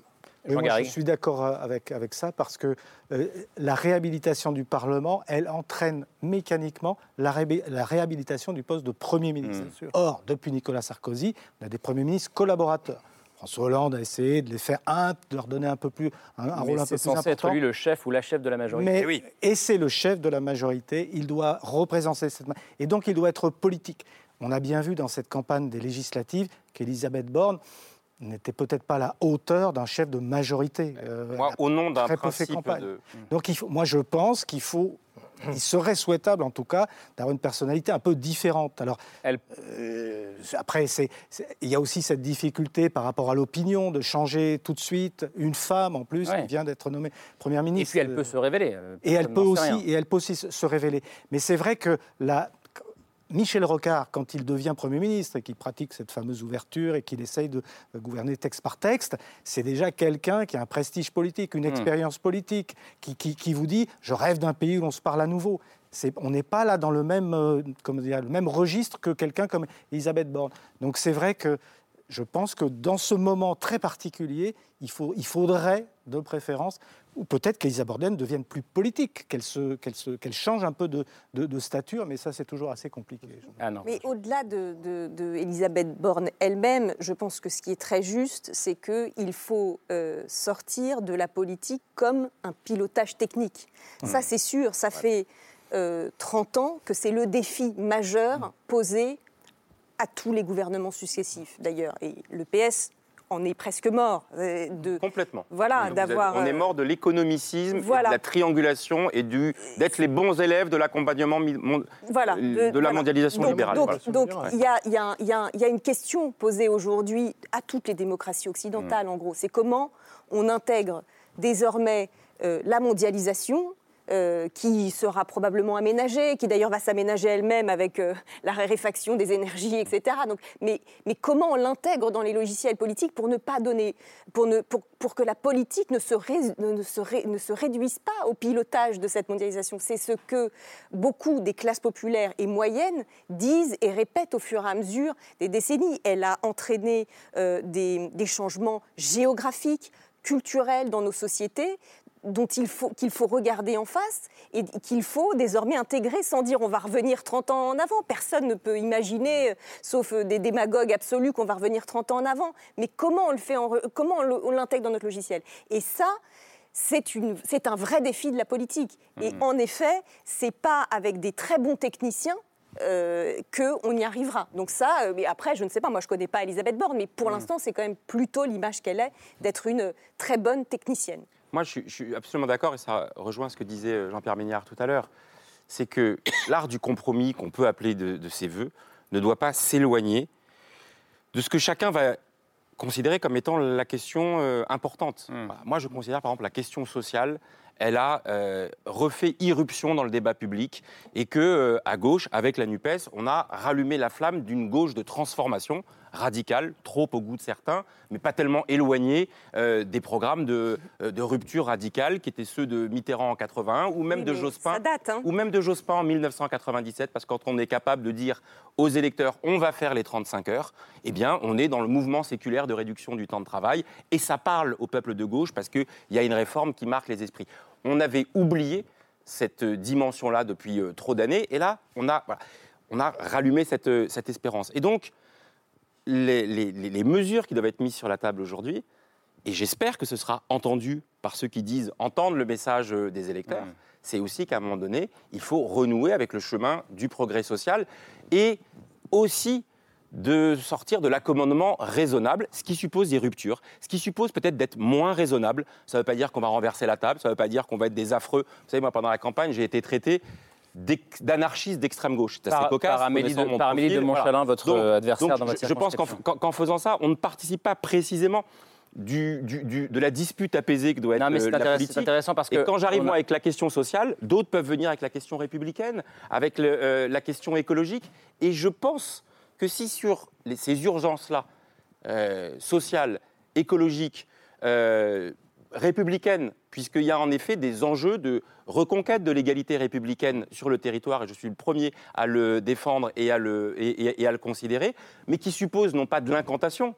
Oui, Jean moi, je suis d'accord euh, avec, avec ça parce que euh, la réhabilitation du Parlement, elle entraîne mécaniquement la, ré- la réhabilitation du poste de Premier ministre. Mmh. Or, depuis Nicolas Sarkozy, on a des Premiers ministres collaborateurs. François Hollande a essayé de les faire un, de leur donner un peu plus un, rôle un peu c'est plus censé être important. lui le chef ou la chef de la majorité. Mais, Eh oui. Et c'est le chef de la majorité, il doit représenter cette... Et donc il doit être politique. On a bien vu dans cette campagne des législatives qu'Elisabeth Borne n'était peut-être pas à la hauteur d'un chef de majorité. Euh, Moi, au nom d'un principe de... Donc il faut, moi je pense qu'il faut... Il serait souhaitable, en tout cas, d'avoir une personnalité un peu différente. Alors, Elle- euh, après, c'est, il y a aussi cette difficulté par rapport à l'opinion de changer tout de suite une femme, en plus, Ouais. qui vient d'être nommée première Et ministre. puis elle peut se révéler. euh, Et elle, peut aussi, et elle peut aussi se révéler. Mais c'est vrai que la, Michel Rocard, quand il devient Premier ministre et qu'il pratique cette fameuse ouverture et qu'il essaye de euh, gouverner texte par texte, c'est déjà quelqu'un qui a un prestige politique, une expérience politique, qui, qui- qui vous dit Je rêve d'un pays où on se parle à nouveau. On n'est pas là dans le même, euh, comment dire, le même registre que quelqu'un comme Elisabeth Borne. Donc c'est vrai que je pense que dans ce moment très particulier, il, faut, il faudrait, de préférence, ou peut-être qu'Elisabeth Borne devienne plus politique, qu'elle se, qu'elle se, qu'elle change un peu de, de- de stature, mais ça c'est toujours assez compliqué. Ah non. Mais au-delà de, de- de Elisabeth Borne elle-même, je pense que ce qui est très juste, c'est qu'il faut euh, sortir de la politique comme un pilotage technique. Ça, c'est sûr, ça fait euh, 30 ans que c'est le défi majeur posé à tous les gouvernements successifs, d'ailleurs. Et le PS en est presque mort. euh, de, Complètement. Voilà, d'avoir, On est euh, mort de l'économicisme, voilà. de la triangulation et du d'être les bons élèves de l'accompagnement voilà, euh, de la voilà. mondialisation donc, libérale. Donc, voilà. donc, Ouais. il y, a, y y y une question posée aujourd'hui à toutes les démocraties occidentales, en gros. C'est comment on intègre désormais euh, la mondialisation. Euh, qui sera probablement aménagée, qui d'ailleurs va s'aménager elle-même avec euh, la raréfaction des énergies, etc. Donc, mais, comment on l'intègre dans les logiciels politiques pour ne pas donner, pour, que la politique ne se, réduise pas au pilotage de cette mondialisation? C'est ce que beaucoup des classes populaires et moyennes disent et répètent au fur et à mesure des décennies. Elle a entraîné euh, des, des changements géographiques, culturels dans nos sociétés dont il faut, qu'il faut regarder en face et qu'il faut désormais intégrer sans dire on va revenir 30 ans en avant. Personne ne peut imaginer, euh, sauf euh, des démagogues absolus, qu'on va revenir 30 ans en avant. Mais comment on le fait, en comment on l'intègre dans notre logiciel? Et ça, c'est, une, c'est un vrai défi de la politique. Et en effet, c'est pas avec des très bons techniciens euh, qu'on y arrivera. Donc ça, euh, mais après, je ne sais pas, moi je connais pas Elisabeth Borne, mais pour l'instant, c'est quand même plutôt l'image qu'elle est d'être une très bonne technicienne. Moi, je suis, je suis absolument d'accord, et ça rejoint ce que disait euh, Jean-Pierre Méniard tout à l'heure. C'est que l'art du compromis, qu'on peut appeler de, de ses voeux, ne doit pas s'éloigner de ce que chacun va considérer comme étant la question euh, importante. Hmm. Voilà. Moi, je considère par exemple la question sociale elle a euh, refait irruption dans le débat public et que, euh, à gauche, avec la NUPES, on a rallumé la flamme d'une gauche de transformation radicale, trop au goût de certains, mais pas tellement éloignée euh, des programmes de, de, rupture radicale qui étaient ceux de Mitterrand en 81 ou même de Jospin hein. ou même de Jospin en 1997 parce que quand on est capable de dire aux électeurs on va faire les 35 heures, eh bien on est dans le mouvement séculaire de réduction du temps de travail et ça parle au peuple de gauche parce qu'il y a une réforme qui marque les esprits on avait oublié cette dimension-là depuis euh, trop d'années. Et là, on a, on a rallumé cette, euh, cette, espérance. Et donc, les, mesures qui doivent être mises sur la table aujourd'hui, et j'espère que ce sera entendu par ceux qui disent entendre le message euh, des électeurs, mmh. c'est aussi qu'à un moment donné, il faut renouer avec le chemin du progrès social et aussi de sortir de l'accommodement raisonnable, ce qui suppose des ruptures, ce qui suppose peut-être d'être moins raisonnable. Ça ne veut pas dire qu'on va renverser la table, ça ne veut pas dire qu'on va être des affreux. Vous savez, moi, pendant la campagne, j'ai été traité d'anarchiste d'extrême gauche. C'est assez cocasse. Par Amélie de, Montchalin, votre adversaire dans votre Je pense qu'en faisant ça, on ne participe pas précisément du, de la dispute apaisée que doit être non, mais euh, la politique. C'est intéressant parce que et quand j'arrive moi avec la question sociale, d'autres peuvent venir avec la question républicaine, avec le, euh, la question écologique. Et je pense que si sur ces urgences-là, euh, sociales, écologiques, euh, républicaines, puisqu'il y a en effet des enjeux de reconquête de l'égalité républicaine sur le territoire, et je suis le premier à le défendre et à le, considérer, mais qui supposent non pas de l'incantation,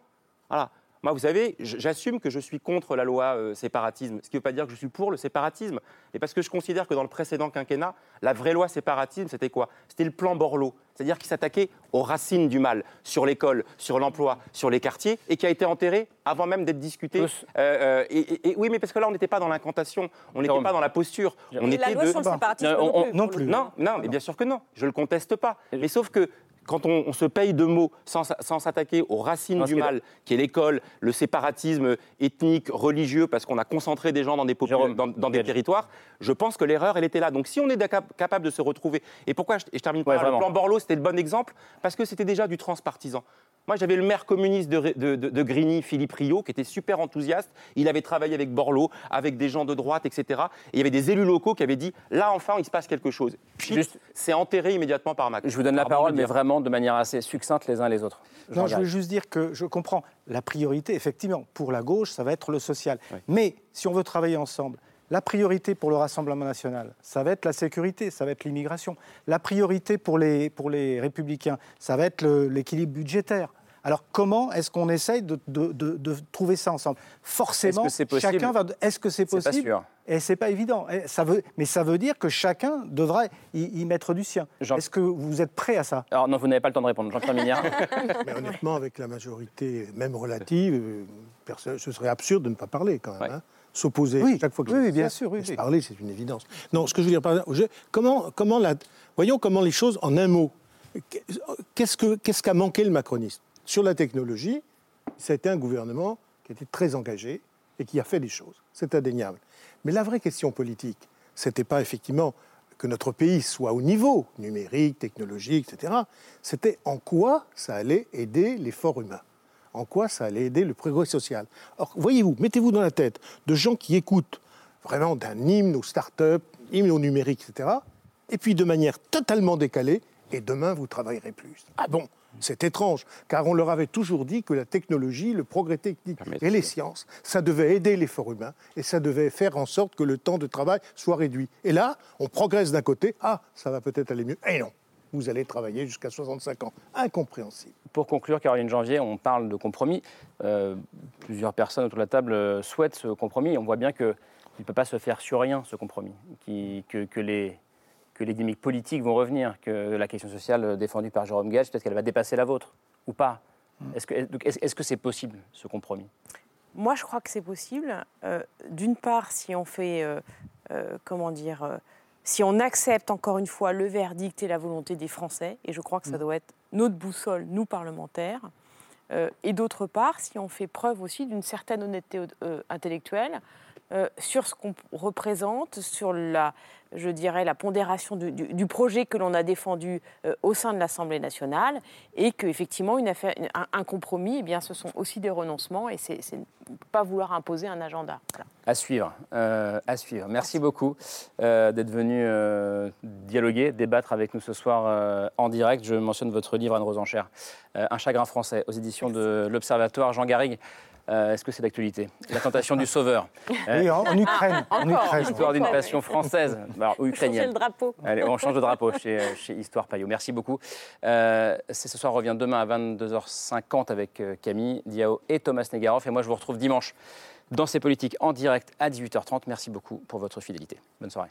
voilà, moi, vous savez, j'assume que je suis contre la loi euh, séparatisme, ce qui ne veut pas dire que je suis pour le séparatisme, mais parce que je considère que dans le précédent quinquennat, la vraie loi séparatisme, c'était quoi? C'était le plan Borloo, c'est-à-dire qui s'attaquait aux racines du mal, sur l'école, sur l'emploi, sur les quartiers, et qui a été enterré avant même d'être discuté. Euh, euh, et, oui, mais parce que là, on n'était pas dans l'incantation, on n'était pas dans la posture. On était la loi sur le séparatisme non, plus. non plus. Non, non, mais bien sûr que non. Je le conteste pas. Mais sauf que quand on, se paye de mots sans, s'attaquer aux racines du mal, qui est l'école, le séparatisme ethnique, religieux, parce qu'on a concentré des gens dans des, dans, des territoires, je pense que l'erreur, elle était là. Donc si on est capable de se retrouver, et pourquoi, je, et je termine par le plan Borloo, c'était le bon exemple, parce que c'était déjà du transpartisan. Moi, j'avais le maire communiste de, de, Grigny, Philippe Rio, qui était super enthousiaste. Il avait travaillé avec Borloo, avec des gens de droite, etc. Et il y avait des élus locaux qui avaient dit là, enfin, il se passe quelque chose. c'est enterré immédiatement par Macron. Je vous donne la parole, mais vraiment de manière assez succincte les uns les autres. Non, je veux juste dire que je comprends. La priorité, effectivement, pour la gauche, ça va être le social. Mais si on veut travailler ensemble, la priorité pour le Rassemblement national, ça va être la sécurité, ça va être l'immigration. La priorité pour les, pour les républicains, ça va être l'équilibre budgétaire. Alors comment est-ce qu'on essaye de, trouver ça ensemble? Forcément, chacun va. Est-ce que c'est possible? pas Et c'est pas évident. Ça veut, mais ça veut dire que chacun devrait y, mettre du sien. Est-ce que vous êtes prêt à ça? Alors non, vous n'avez pas le temps de répondre, Jean-Pierre Mignard. *laughs* mais *laughs* honnêtement, avec la majorité, même relative, euh, ce serait absurde de ne pas parler quand même. Hein. S'opposer oui. chaque fois que oui, bien sûr, oui, parler, c'est une évidence. Non, ce que je veux dire, par exemple, comment, comment la, voyons comment les choses en un mot. Qu'est-ce qu'a manqué le macronisme? Sur la technologie, ça a été un gouvernement qui était très engagé et qui a fait des choses. C'est indéniable. Mais la vraie question politique, c'était pas effectivement que notre pays soit au niveau numérique, technologique, etc. C'était en quoi ça allait aider l'effort humain, en quoi ça allait aider le progrès social. Or, voyez-vous, mettez-vous dans la tête de gens qui écoutent vraiment d'un hymne aux start-up, hymne au numérique, etc. Et puis de manière totalement décalée, et demain vous travaillerez plus. Ah bon? C'est étrange, car on leur avait toujours dit que la technologie, le progrès technique et les sciences, ça devait aider l'effort humain et ça devait faire en sorte que le temps de travail soit réduit. Et là, on progresse d'un côté, ah, ça va peut-être aller mieux. Et non, vous allez travailler jusqu'à 65 ans. Incompréhensible. Pour conclure, Caroline Janvier, on parle de compromis. Euh, plusieurs personnes autour de la table euh, souhaitent ce compromis. On voit bien qu'il ne peut pas se faire sur rien, ce compromis. que les que les dynamiques politiques vont revenir, que la question sociale défendue par Jérôme Gage, peut-être qu'elle va dépasser la vôtre, ou pas hmm. Est-ce que c'est possible, ce compromis? Moi, je crois que c'est possible. Euh, d'une part, si on fait, euh, euh, comment dire, si on accepte encore une fois le verdict et la volonté des Français, et je crois que ça hmm. doit être notre boussole, nous parlementaires, et d'autre part, si on fait preuve aussi d'une certaine honnêteté intellectuelle, sur ce qu'on représente, sur la, je dirais, la pondération du, projet que l'on a défendu euh, au sein de l'Assemblée nationale et qu'effectivement, une affaire, un, compromis, eh bien, ce sont aussi des renoncements et c'est ne pas vouloir imposer un agenda. À suivre, euh, à suivre. Merci beaucoup euh, d'être venu dialoguer, débattre avec nous ce soir en direct. Je mentionne votre livre, Anne Enchère, Un chagrin français, aux éditions de l'Observatoire. Jean Garrigue, euh, est-ce que c'est d'actualité La tentation du sauveur. *laughs* Oui, en, Ukraine. En Ukraine. *laughs* Histoire d'une passion française, bah, ou ukrainienne. On change le drapeau. Allez, on change de drapeau chez, chez Histoire Payot. Merci beaucoup. Euh, ce soir revient demain à 22h50 avec euh, Camille Diao et Thomas Negaroff. Et moi, je vous retrouve dimanche dans ces politiques en direct à 18h30. Merci beaucoup pour votre fidélité. Bonne soirée.